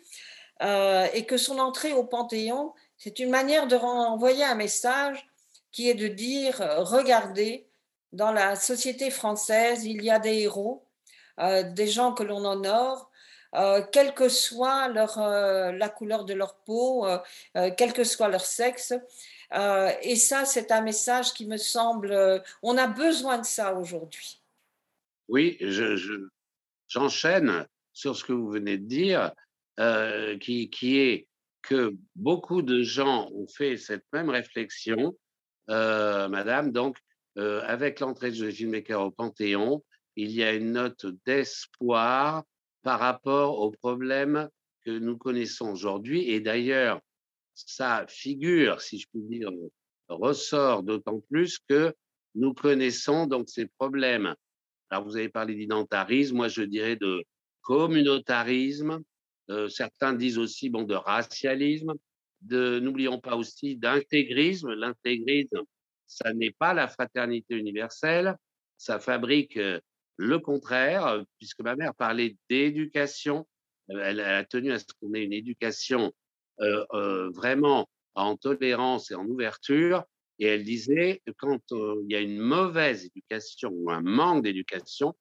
et que son entrée au Panthéon, c'est une manière de renvoyer un message qui est de dire, regardez, dans la société française, il y a des héros, euh, des gens que l'on honore, euh, quelle que soit leur, la couleur de leur peau, quel que soit leur sexe. Euh, et ça, c'est un message qui me semble, euh, on a besoin de ça aujourd'hui. Oui, j'enchaîne sur ce que vous venez de dire, euh, qui, qui, est que beaucoup de gens ont fait cette même réflexion, Madame. Donc, avec l'entrée de Joséphine Baker au Panthéon, il y a une note d'espoir par rapport aux problèmes que nous connaissons aujourd'hui. Et d'ailleurs, ça figure, si je puis dire, ressort d'autant plus que nous connaissons donc ces problèmes. Alors, vous avez parlé d'identarisme, moi je dirais de communautarisme. Euh, certains disent aussi bon, de racialisme. De, n'oublions pas aussi d'intégrisme. L'intégrisme, ça n'est pas la fraternité universelle, ça fabrique euh, le contraire, puisque ma mère parlait d'éducation. Elle, a tenu à ce qu'on ait une éducation vraiment en tolérance et en ouverture. Et elle disait quand il y a une mauvaise éducation ou un manque d'éducation,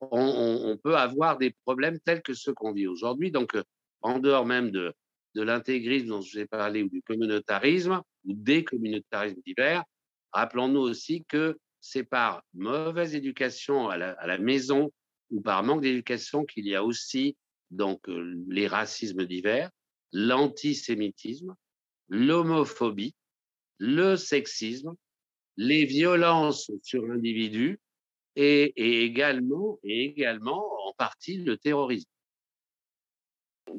on, peut avoir des problèmes tels que ceux qu'on vit aujourd'hui. Donc, en dehors même de, de l'intégrisme dont je vous ai parlé ou du communautarisme ou des communautarismes divers, rappelons-nous aussi que c'est par mauvaise éducation à la, maison ou par manque d'éducation qu'il y a aussi donc les racismes divers, l'antisémitisme, l'homophobie, le sexisme, les violences sur l'individu et, également, et également en partie le terrorisme.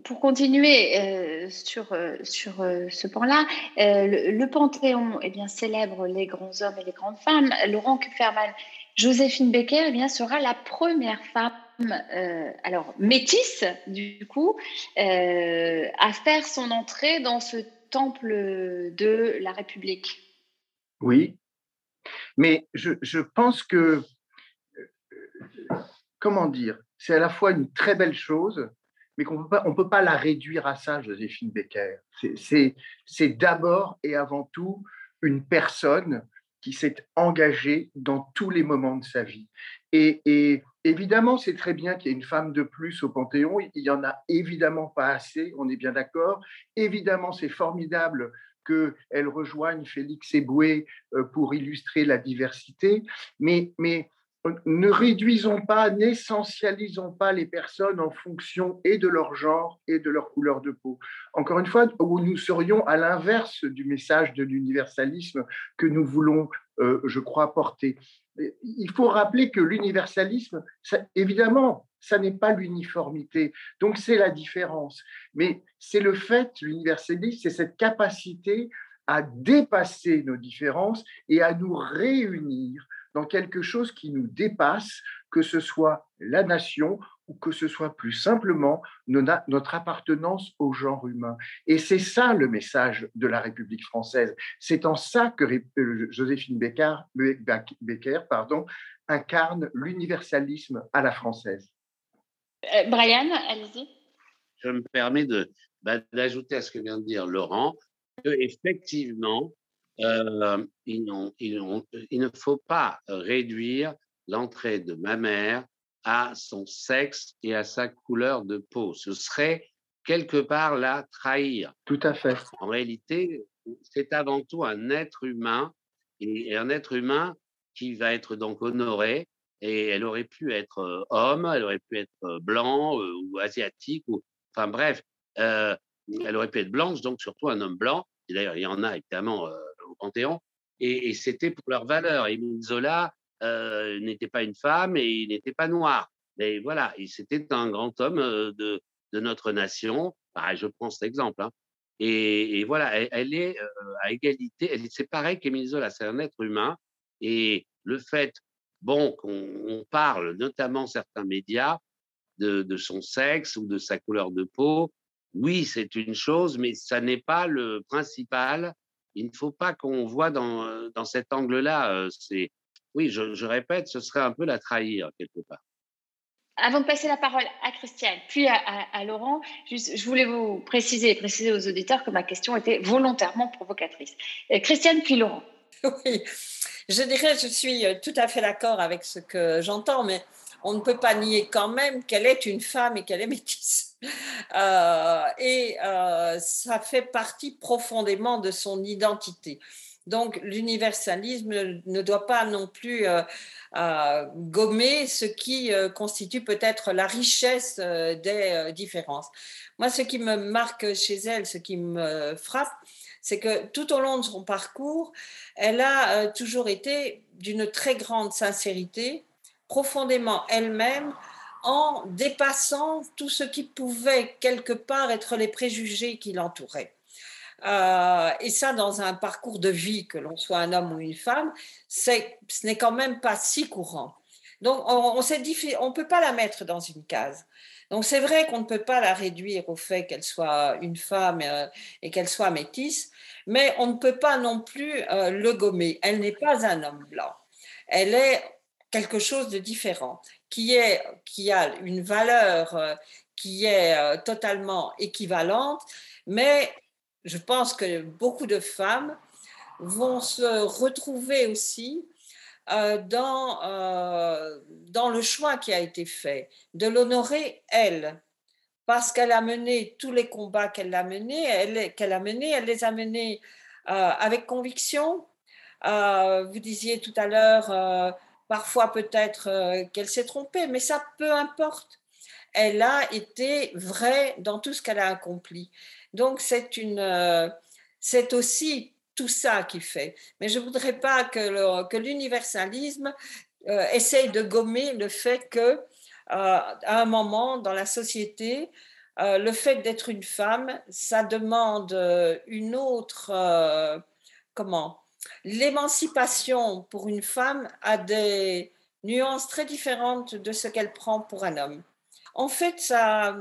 Pour continuer euh, sur, euh, sur euh, ce point-là, le, Panthéon eh bien, célèbre les grands hommes et les grandes femmes. Laurent Kupferman, Joséphine Becker eh bien, sera la première femme alors métisse du coup, à faire son entrée dans ce temple de la République. Oui, mais je, pense que, comment dire, c'est à la fois une très belle chose, mais qu'on ne peut pas la réduire à ça, Joséphine Becker. C'est d'abord et avant tout une personne qui s'est engagée dans tous les moments de sa vie. Et, Évidemment, c'est très bien qu'il y ait une femme de plus au Panthéon. Il n'y en a évidemment pas assez, on est bien d'accord. Évidemment, c'est formidable qu'elle rejoigne Félix Eboué euh, pour illustrer la diversité. Mais, mais ne réduisons pas, n'essentialisons pas les personnes en fonction et de leur genre et de leur couleur de peau. Encore une fois, nous serions à l'inverse du message de l'universalisme que nous voulons, euh, je crois, porter il faut rappeler que l'universalisme, évidemment, ça n'est pas l'uniformité. Donc c'est la différence. Mais c'est le fait, l'universalisme, c'est cette capacité à dépasser nos différences et à nous réunir dans quelque chose qui nous dépasse, que ce soit la nation ou que ce soit plus simplement notre appartenance au genre humain. Et c'est ça le message de la République française. C'est en ça que euh, Joséphine Becker, Becker pardon, incarne l'universalisme à la française. Euh, Brian, allez-y. Je me permets bah, d'ajouter à ce que vient de dire Laurent que effectivement, euh, il ne faut pas réduire l'entrée de ma mère à son sexe et à sa couleur de peau. Ce serait quelque part la trahir. Tout à fait. En réalité, c'est avant tout un être humain et un être humain qui va être donc honoré. Et elle aurait pu être euh, homme, elle aurait pu être euh, blanc euh, ou asiatique, ou enfin bref, elle aurait pu être blanche, donc surtout un homme blanc. Et d'ailleurs, il y en a évidemment au Panthéon. Et, c'était pour leur valeur. Et Zola euh, n'était pas une femme et il n'était pas noir. Mais voilà, c'était un grand homme euh, de, notre nation. Pareil, je prends cet exemple. hein. Et, voilà, elle, est euh, à égalité. C'est pareil qu'Émile Zola, c'est un être humain. Et le fait, bon, qu'on on parle, notamment certains médias, de, de son sexe ou de sa couleur de peau, oui, c'est une chose, mais ça n'est pas le principal. Il ne faut pas qu'on voit dans, euh, dans cet angle-là. euh, C'est, oui, je, je répète, ce serait un peu la trahir quelque part. Avant de passer la parole à Christiane, puis à, à- à Laurent, juste, je voulais vous préciser et préciser aux auditeurs que ma question était volontairement provocatrice. Euh, Christiane, puis Laurent. Oui, je dirais, je suis tout à fait d'accord avec ce que j'entends, mais on ne peut pas nier quand même qu'elle est une femme et qu'elle est métisse. Euh, et euh, ça fait partie profondément de son identité. Donc l'universalisme ne doit pas non plus euh, gommer ce qui constitue peut-être la richesse des différences. Moi, ce qui me marque chez elle, ce qui me frappe, c'est que tout au long de son parcours, elle a toujours été d'une très grande sincérité, profondément elle-même, en dépassant tout ce qui pouvait quelque part être les préjugés qui l'entouraient. Euh, et ça, dans un parcours de vie, que l'on soit un homme ou une femme, ce n'est quand même pas si courant. Donc, on ne peut pas la mettre dans une case. Donc, c'est vrai qu'on ne peut pas la réduire au fait qu'elle soit une femme euh, et qu'elle soit métisse, mais on ne peut pas non plus euh, le gommer. Elle n'est pas un homme blanc. Elle est quelque chose de différent, qui, a une valeur euh, qui est euh, totalement équivalente, mais je pense que beaucoup de femmes vont se retrouver aussi euh, dans, dans le choix qui a été fait, de l'honorer elle, parce qu'elle a mené tous les combats qu'elle a menés, elle, qu'elle a menés, elle les a menés avec conviction. Vous disiez tout à l'heure, parfois peut-être qu'elle s'est trompée, mais ça peu importe. Elle a été vraie dans tout ce qu'elle a accompli. Donc c'est une, euh, c'est aussi tout ça qui fait. Mais je voudrais pas que, l'universalisme euh, essaye de gommer le fait que euh, à un moment dans la société, euh, le fait d'être une femme, ça demande euh, une autre comment? L'émancipation pour une femme a des nuances très différentes de ce qu'elle prend pour un homme en fait, sa,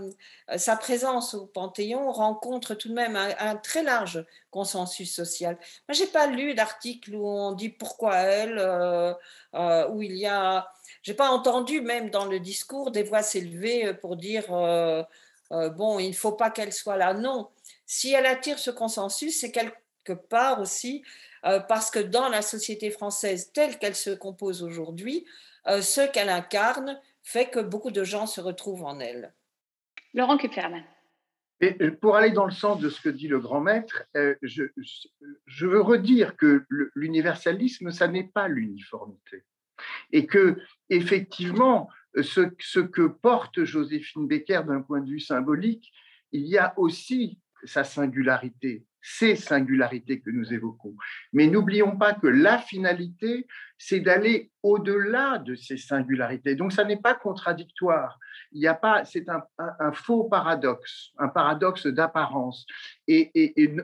sa, présence au Panthéon rencontre tout de même un, très large consensus social. Moi, j'ai pas lu d'article où on dit pourquoi elle, euh, euh, où il y a, j'ai pas entendu même dans le discours des voix s'élever pour dire euh, bon, il ne faut pas qu'elle soit là. Non, si elle attire ce consensus, c'est quelque part aussi euh, parce que dans la société française telle qu'elle se compose aujourd'hui, euh, ce qu'elle incarne fait que beaucoup de gens se retrouvent en elle. Laurent Kupferman. Et pour aller dans le sens de ce que dit le grand maître, euh, je, je, veux redire que l'universalisme, ça n'est pas l'uniformité. Et que, effectivement, ce, ce, que porte Joséphine Becker d'un point de vue symbolique, il y a aussi sa singularité, ces singularités que nous évoquons. Mais n'oublions pas que la finalité, c'est d'aller au-delà de ces singularités. Donc, ça n'est pas contradictoire. Il n'y a pas, c'est un, faux paradoxe, un paradoxe d'apparence. Et,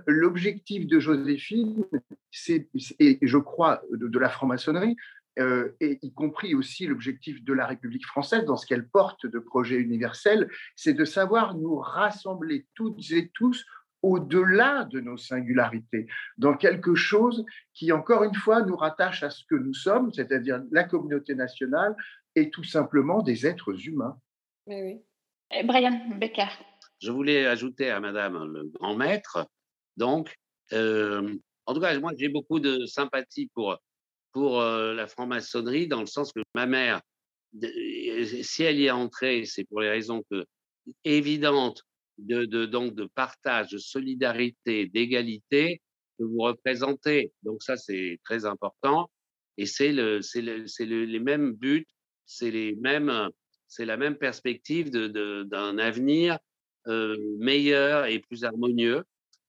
l'objectif de Joséphine, c'est, et je crois, de, de la franc-maçonnerie, euh, et y compris aussi l'objectif de la République française dans ce qu'elle porte de projet universel, c'est de savoir nous rassembler toutes et tous au-delà de nos singularités, dans quelque chose qui, encore une fois, nous rattache à ce que nous sommes, c'est-à-dire la communauté nationale et tout simplement des êtres humains. Oui, oui. Et Brian Becker. Je voulais ajouter à Madame le grand maître, donc, euh, en tout cas, moi j'ai beaucoup de sympathie pour, pour euh, la franc-maçonnerie, dans le sens que ma mère, si elle y est entrée, c'est pour les raisons que, évidentes de, donc de partage, de solidarité, d'égalité que vous représentez. Donc ça, c'est très important. Et c'est le, c'est le, c'est le, les mêmes buts, c'est les mêmes, c'est la même perspective de, d'un avenir euh, meilleur et plus harmonieux.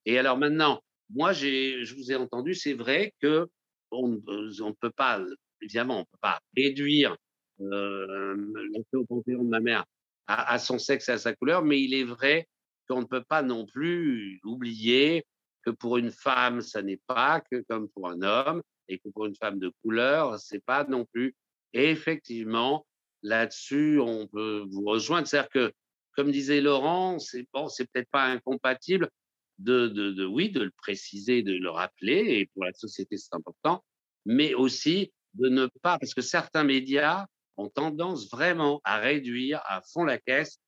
Et alors maintenant, moi, j'ai, je vous ai entendu, c'est vrai que on ne peut pas, évidemment, on peut pas réduire euh, l'entrée au panthéon de ma mère à, son sexe et à sa couleur, mais il est vrai qu'on ne peut pas non plus oublier que pour une femme, ça n'est pas que comme pour un homme, et que pour une femme de couleur, c'est pas non plus. Et effectivement, là-dessus, on peut vous rejoindre. C'est-à-dire que, comme disait Laurent, c'est bon, c'est peut-être pas incompatible de, de, de, oui, de le préciser, de le rappeler, et pour la société, c'est important, mais aussi de ne pas, parce que certains médias ont tendance vraiment à réduire à fond la caisse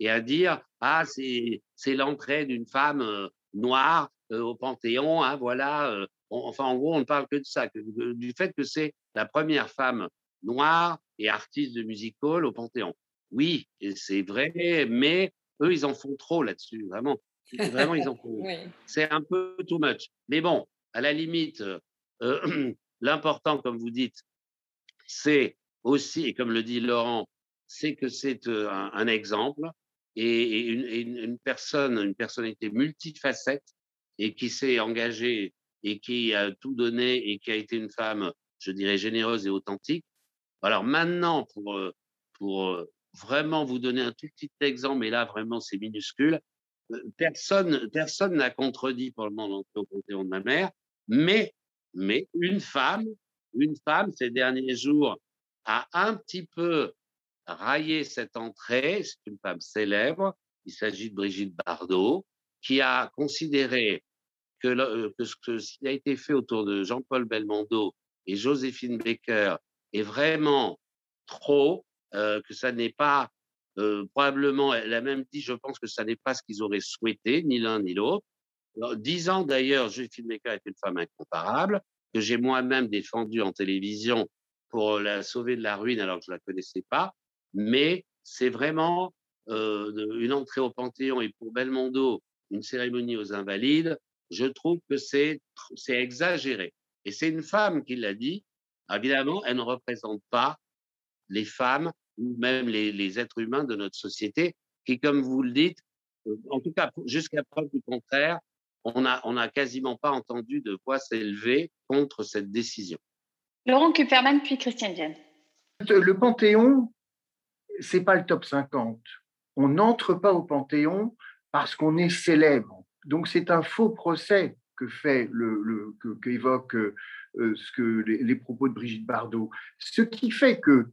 et à dire ah c'est c'est l'entrée d'une femme euh, noire euh, au Panthéon, hein, voilà. Euh, enfin en gros on ne parle que de ça, du fait que c'est la première femme noire et artiste de music hall au Panthéon. Oui, c'est vrai, mais eux ils en font trop là-dessus, vraiment. Vraiment ils en font. C'est un peu too much. Mais bon, à la limite, l'important comme vous dites, c'est aussi, et comme le dit Laurent, c'est que c'est un, exemple et, une, personne, une personnalité multifacette et qui s'est engagée et qui a tout donné et qui a été une femme, je dirais, généreuse et authentique. Alors maintenant, pour, pour vraiment vous donner un tout petit exemple, mais là vraiment c'est minuscule, personne personne n'a contredit pour le moment au de ma mère, mais, mais une femme, une femme ces derniers jours a un petit peu raillé cette entrée. C'est une femme célèbre. Il s'agit de Brigitte Bardot, qui a considéré que, euh, que ce qui a été fait autour de Jean-Paul Belmondo et Joséphine Baker est vraiment trop, euh, que ça n'est pas euh, probablement, elle a même dit, je pense que ça n'est pas ce qu'ils auraient souhaité, ni l'un ni l'autre. Dix ans d'ailleurs, Joséphine Baker est une femme incomparable, que j'ai moi-même défendue en télévision pour la sauver de la ruine alors que je ne la connaissais pas. Mais c'est vraiment euh, une entrée au Panthéon et pour Belmondo, une cérémonie aux Invalides. Je trouve que c'est exagéré. Et c'est une femme qui l'a dit. Évidemment, elle ne représente pas les femmes ou même les, les, êtres humains de notre société qui, comme vous le dites, euh, en tout cas jusqu'à preuve du contraire, on n'a on a quasiment pas entendu de voix s'élever contre cette décision. Laurent Kupferman, puis Christiane Vienne. Le Panthéon, c'est pas le top 50. On n'entre pas au Panthéon parce qu'on est célèbre. Donc c'est un faux procès que fait le, que, évoque euh, ce que les, propos de Brigitte Bardot. Ce qui fait que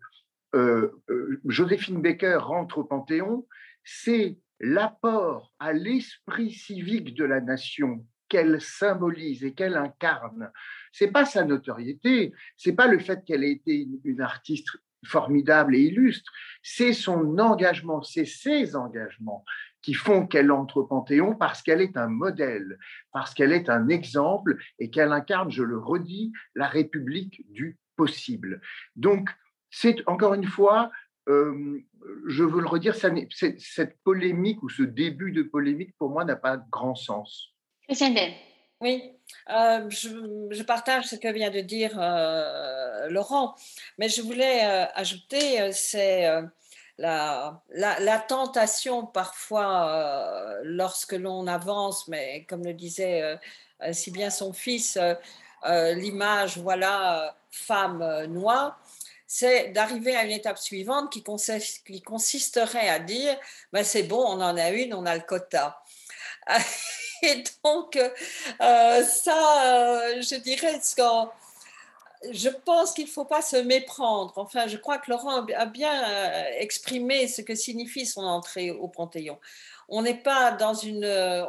euh, euh, Joséphine Baker rentre au Panthéon, c'est l'apport à l'esprit civique de la nation qu'elle symbolise et qu'elle incarne c'est pas sa notoriété, c'est pas le fait qu'elle ait été une, artiste formidable et illustre, c'est son engagement, c'est ses engagements qui font qu'elle entre au Panthéon parce qu'elle est un modèle, parce qu'elle est un exemple et qu'elle incarne, je le redis, la République du possible. Donc, c'est encore une fois, euh, je veux le redire, cette polémique ou ce début de polémique, pour moi, n'a pas grand sens. Christiane Oui, euh, je, partage ce que vient de dire euh, Laurent, mais je voulais euh, ajouter, c'est la, la, tentation parfois lorsque l'on avance, mais comme le disait si bien son fils, l'image, voilà, femme noire, c'est d'arriver à une étape suivante qui, qui consisterait à dire, ben c'est bon, on en a une, on a le quota. Et donc, euh, ça, euh, je dirais, je pense qu'il ne faut pas se méprendre. Enfin, je crois que Laurent a bien euh, exprimé ce que signifie son entrée au Panthéon. On n'est pas dans une,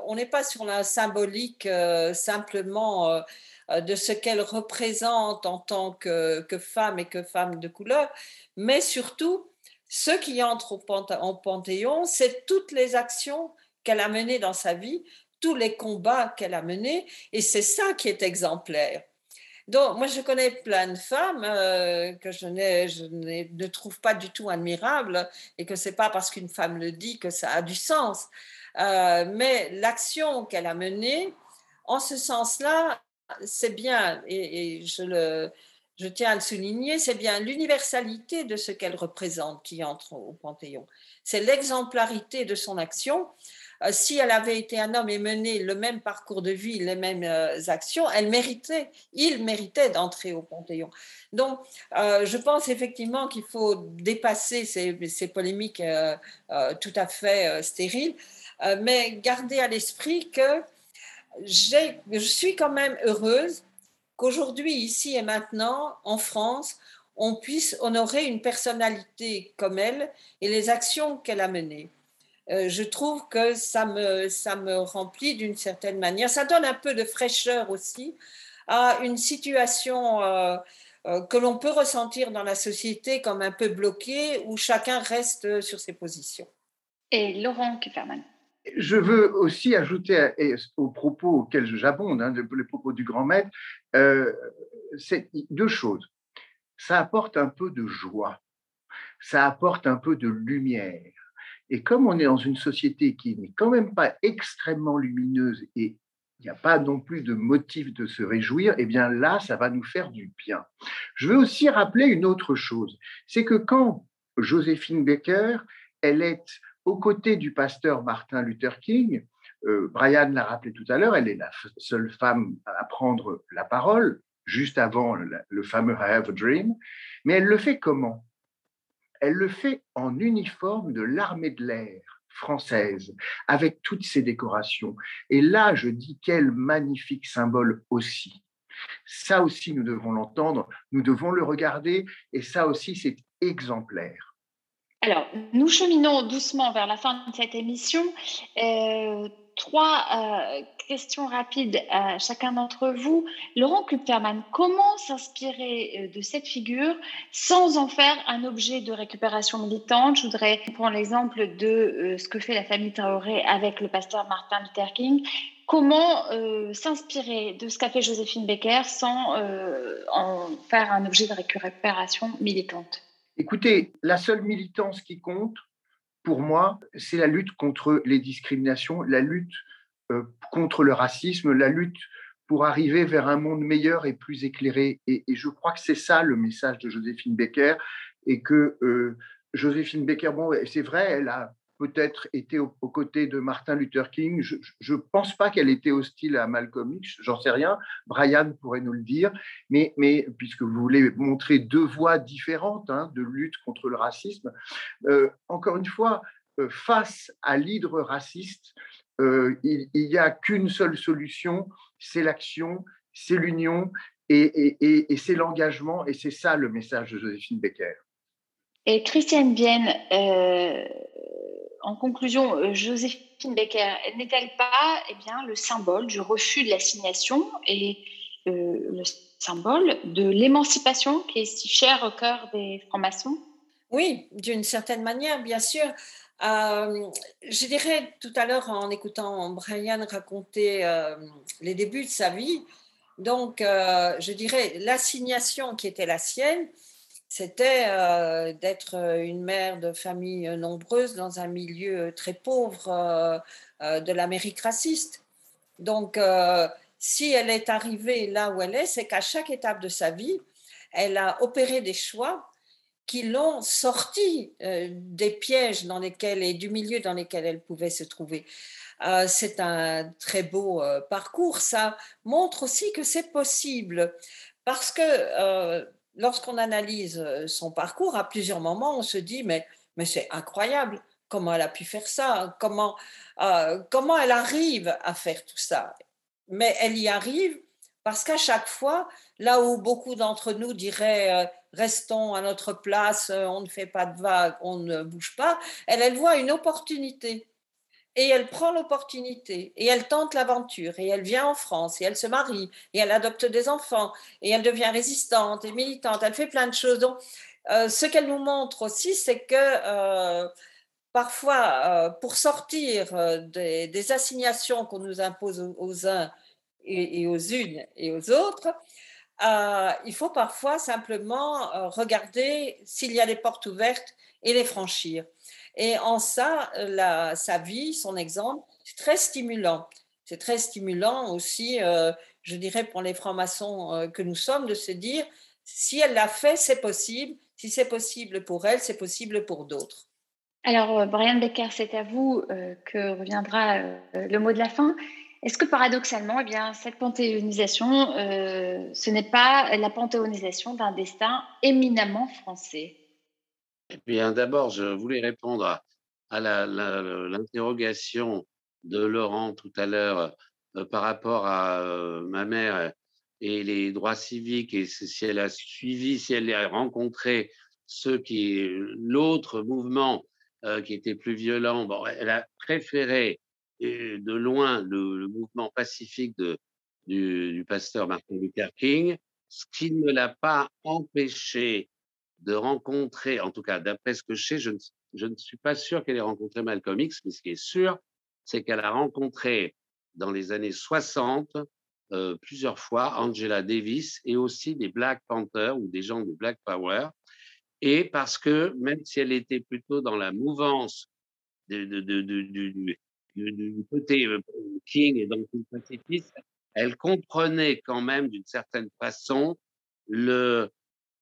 on n'est pas sur la symbolique simplement de ce qu'elle représente en tant que, que, femme et que femme de couleur, mais surtout, ce qui entre au Panthéon, c'est toutes les actions qu'elle a menées dans sa vie, tous les combats qu'elle a menés, et c'est ça qui est exemplaire. Donc, moi, je connais plein de femmes euh, que je, je ne trouve pas du tout admirables et que c'est pas parce qu'une femme le dit que ça a du sens. Euh, mais l'action qu'elle a menée, en ce sens-là, c'est bien, et, je, le, je tiens à le souligner, c'est bien l'universalité de ce qu'elle représente qui entre au Panthéon. C'est l'exemplarité de son action si elle avait été un homme et mené le même parcours de vie, les mêmes actions, elle méritait, il méritait d'entrer au Panthéon. Donc, je pense effectivement qu'il faut dépasser ces, polémiques tout à fait stériles, mais garder à l'esprit que je suis quand même heureuse qu'aujourd'hui, ici et maintenant, en France, on puisse honorer une personnalité comme elle et les actions qu'elle a menées. Euh, je trouve que ça me, ça me remplit d'une certaine manière. Ça donne un peu de fraîcheur aussi à une situation euh, euh, que l'on peut ressentir dans la société comme un peu bloquée, où chacun reste sur ses positions. Et Laurent Kifferman. Je veux aussi ajouter aux propos auxquels j'abonde, hein, les propos du grand maître, deux choses ça apporte un peu de joie, ça apporte un peu de lumière. Et comme on est dans une société qui n'est quand même pas extrêmement lumineuse et il n'y a pas non plus de motif de se réjouir, eh bien là, ça va nous faire du bien. Je veux aussi rappeler une autre chose, c'est que quand Joséphine Baker, elle est aux côtés du pasteur Martin Luther King, euh, Brian l'a rappelé tout à l'heure, elle est la seule femme à prendre la parole, juste avant le, fameux I Have a Dream. Mais elle le fait comment? Elle le fait en uniforme de l'armée de l'air française, avec toutes ses décorations. Et là, je dis quel magnifique symbole aussi. Ça aussi, nous devons l'entendre, nous devons le regarder, et ça aussi, c'est exemplaire. Alors, nous cheminons doucement vers la fin de cette émission. Euh, trois euh, questions rapides à chacun d'entre vous. Laurent Kupferman, comment s'inspirer euh, de cette figure sans en faire un objet de récupération militante? Je voudrais prendre l'exemple de euh, ce que fait la famille Traoré avec le pasteur Martin Luther King. Comment s'inspirer de ce qu'a fait Joséphine Becker sans en faire un objet de récupération militante? Écoutez, la seule militance qui compte, pour moi, c'est la lutte contre les discriminations, la lutte euh, contre le racisme, la lutte pour arriver vers un monde meilleur et plus éclairé. Et, je crois que c'est ça le message de Joséphine Becker et que euh, Joséphine Becker, bon, c'est vrai, elle a peut-être été aux, côtés de Martin Luther King. Je ne pense pas qu'elle était hostile à Malcolm X, j'en sais rien. Brian pourrait nous le dire. Mais, puisque vous voulez montrer deux voies différentes hein, de lutte contre le racisme, euh, encore une fois, euh, face à l'hydre raciste, euh, il n'y a qu'une seule solution, c'est l'action, c'est l'union et, et, et c'est l'engagement. Et c'est ça le message de Joséphine Becker. Et Christiane Vienne, en conclusion, euh, Joséphine Becker n'est-elle pas eh bien, le symbole du refus de l'assignation et euh, le symbole de l'émancipation qui est si cher au cœur des francs-maçons? Oui, d'une certaine manière, bien sûr. Euh, je dirais tout à l'heure en écoutant Brian raconter les débuts de sa vie, donc je dirais l'assignation qui était la sienne, c'était euh, d'être euh, une mère de famille euh, nombreuse dans un milieu très pauvre de l'Amérique raciste. Donc, si elle est arrivée là où elle est, c'est qu'à chaque étape de sa vie, elle a opéré des choix qui l'ont sortie des pièges dans lesquels et du milieu dans lesquels elle pouvait se trouver. c'est un très beau parcours. Ça montre aussi que c'est possible parce que lorsqu'on analyse euh, son parcours, à plusieurs moments, on se dit, mais, mais c'est incroyable, comment elle a pu faire ça, comment, euh, comment elle arrive à faire tout ça. Mais elle y arrive parce qu'à chaque fois, là où beaucoup d'entre nous diraient, euh, restons à notre place, on ne fait pas de vagues, on ne bouge pas, elle, elle voit une opportunité et elle prend l'opportunité et elle tente l'aventure et elle vient en France et elle se marie et elle adopte des enfants et elle devient résistante et militante. Elle fait plein de choses. Donc, euh, ce qu'elle nous montre aussi, c'est que euh, parfois, euh, pour sortir des, assignations qu'on nous impose aux, uns et, aux unes et aux autres, il faut parfois simplement regarder s'il y a des portes ouvertes et les franchir. Et en ça, sa vie, son exemple, c'est très stimulant. C'est très stimulant aussi, euh, je dirais, pour les francs-maçons euh, que nous sommes, de se dire, si elle l'a fait, c'est possible. Si c'est possible pour elle, c'est possible pour d'autres. Alors, euh, Brian Becker, c'est à vous que reviendra le mot de la fin. Est-ce que paradoxalement, eh bien, cette panthéonisation, ce n'est pas la panthéonisation d'un destin éminemment français? Eh bien, d'abord, je voulais répondre à, l'interrogation de Laurent tout à l'heure par rapport à ma mère et les droits civiques et si elle a suivi, si elle a rencontré ceux qui, l'autre mouvement euh, qui était plus violent. Bon, elle a préféré de loin le, mouvement pacifique de, du, pasteur Martin Luther King, ce qui ne l'a pas empêché de rencontrer, en tout cas d'après ce que je sais, je ne, suis pas sûr qu'elle ait rencontré Malcolm X, mais ce qui est sûr, c'est qu'elle a rencontré dans les années 60 euh, plusieurs fois Angela Davis et aussi des Black Panthers ou des gens de Black Power. Et parce que même si elle était plutôt dans la mouvance de, de, de, du, du, côté euh, King et donc le pacifiste, elle comprenait quand même d'une certaine façon le,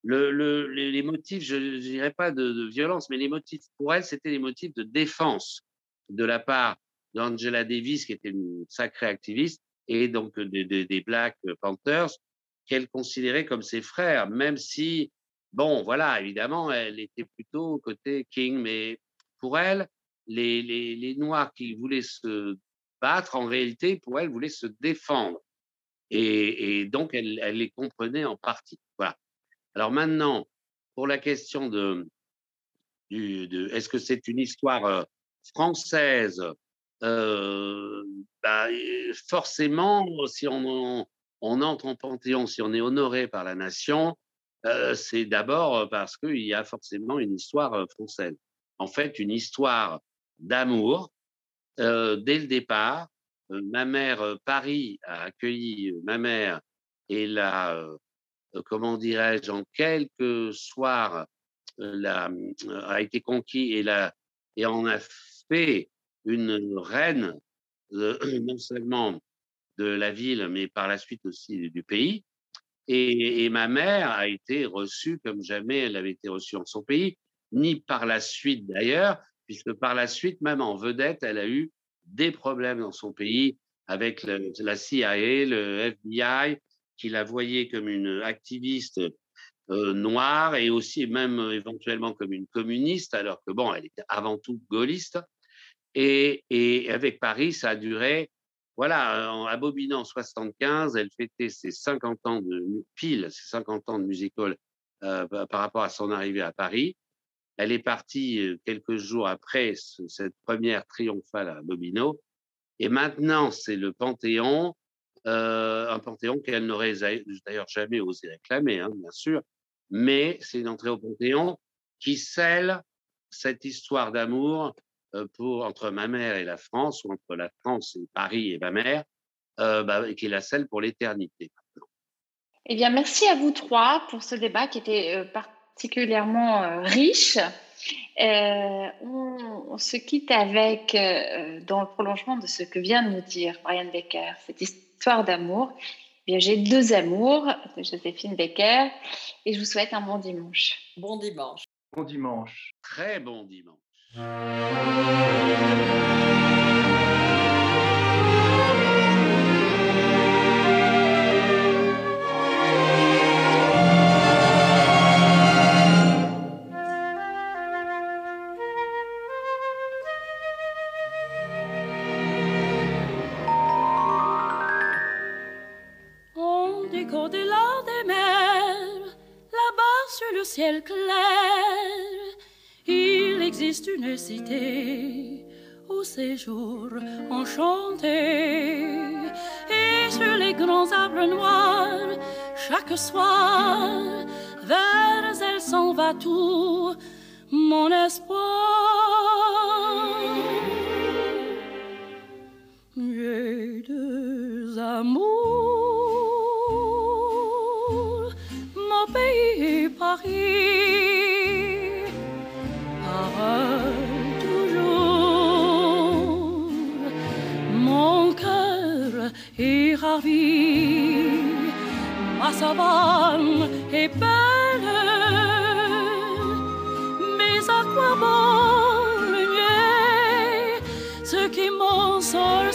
le, le, les motifs, je ne dirais pas de, violence, mais les motifs pour elle, c'était les motifs de défense de la part d'Angela Davis, qui était une sacrée activiste, et donc des, Black Panthers, qu'elle considérait comme ses frères, même si Bon, voilà, évidemment, elle était plutôt côté King, mais pour elle, les, Noirs qui voulaient se battre, en réalité, pour elle, voulaient se défendre. Et, et donc, elle, elle, les comprenait en partie. Voilà. Alors maintenant, pour la question de, est-ce que c'est une histoire euh, française euh, bah, Forcément, si on, entre en Panthéon, si on est honoré par la nation, euh, c'est d'abord parce qu'il y a forcément une histoire française. En fait, une histoire d'amour dès le départ. Ma mère, Paris a accueilli ma mère et l'a, comment dirais-je, en quelques soirs, la, a été conquis et, la, et en a fait une reine, non seulement de la ville, mais par la suite aussi du pays. Et, ma mère a été reçue comme jamais elle avait été reçue en son pays, ni par la suite d'ailleurs, puisque par la suite, même en vedette, elle a eu des problèmes dans son pays avec la CIA, le FBI, qui la voyait comme une activiste euh, noire et aussi même éventuellement comme une communiste, alors que bon, elle était avant tout gaulliste. Et, et avec Paris, ça a duré voilà, en abobinant 75, elle fêtait ses 50 ans de pile, ses 50 ans de musical euh, par rapport à son arrivée à Paris. Elle est partie euh, quelques jours après cette première triomphale à Bobino. Et maintenant, c'est le Panthéon, euh, un Panthéon qu'elle n'aurait d'ailleurs jamais osé réclamer, hein, bien sûr, mais c'est une entrée au Panthéon qui scelle cette histoire d'amour euh, entre ma mère et la France, ou entre la France et Paris et ma mère, euh, bah, qui la celle pour l'éternité. Eh bien, merci à vous trois pour ce débat qui était euh, particulièrement euh, riche. On, on, se quitte avec, dans le prolongement de ce que vient de nous dire Brian Becker, cette histoire d'amour. Eh j'ai deux amours de Joséphine Becker et je vous souhaite un bon dimanche. Bon dimanche. Bon dimanche. Très bon dimanche. Existe une cité au séjour enchanté. Et sur les grands arbres noirs, chaque soir, vers elle s'en va tout mon espoir. J'ai deux amours, mon pays Paris ma savane est belle. Mais à quoi bon le ce qui m'en sort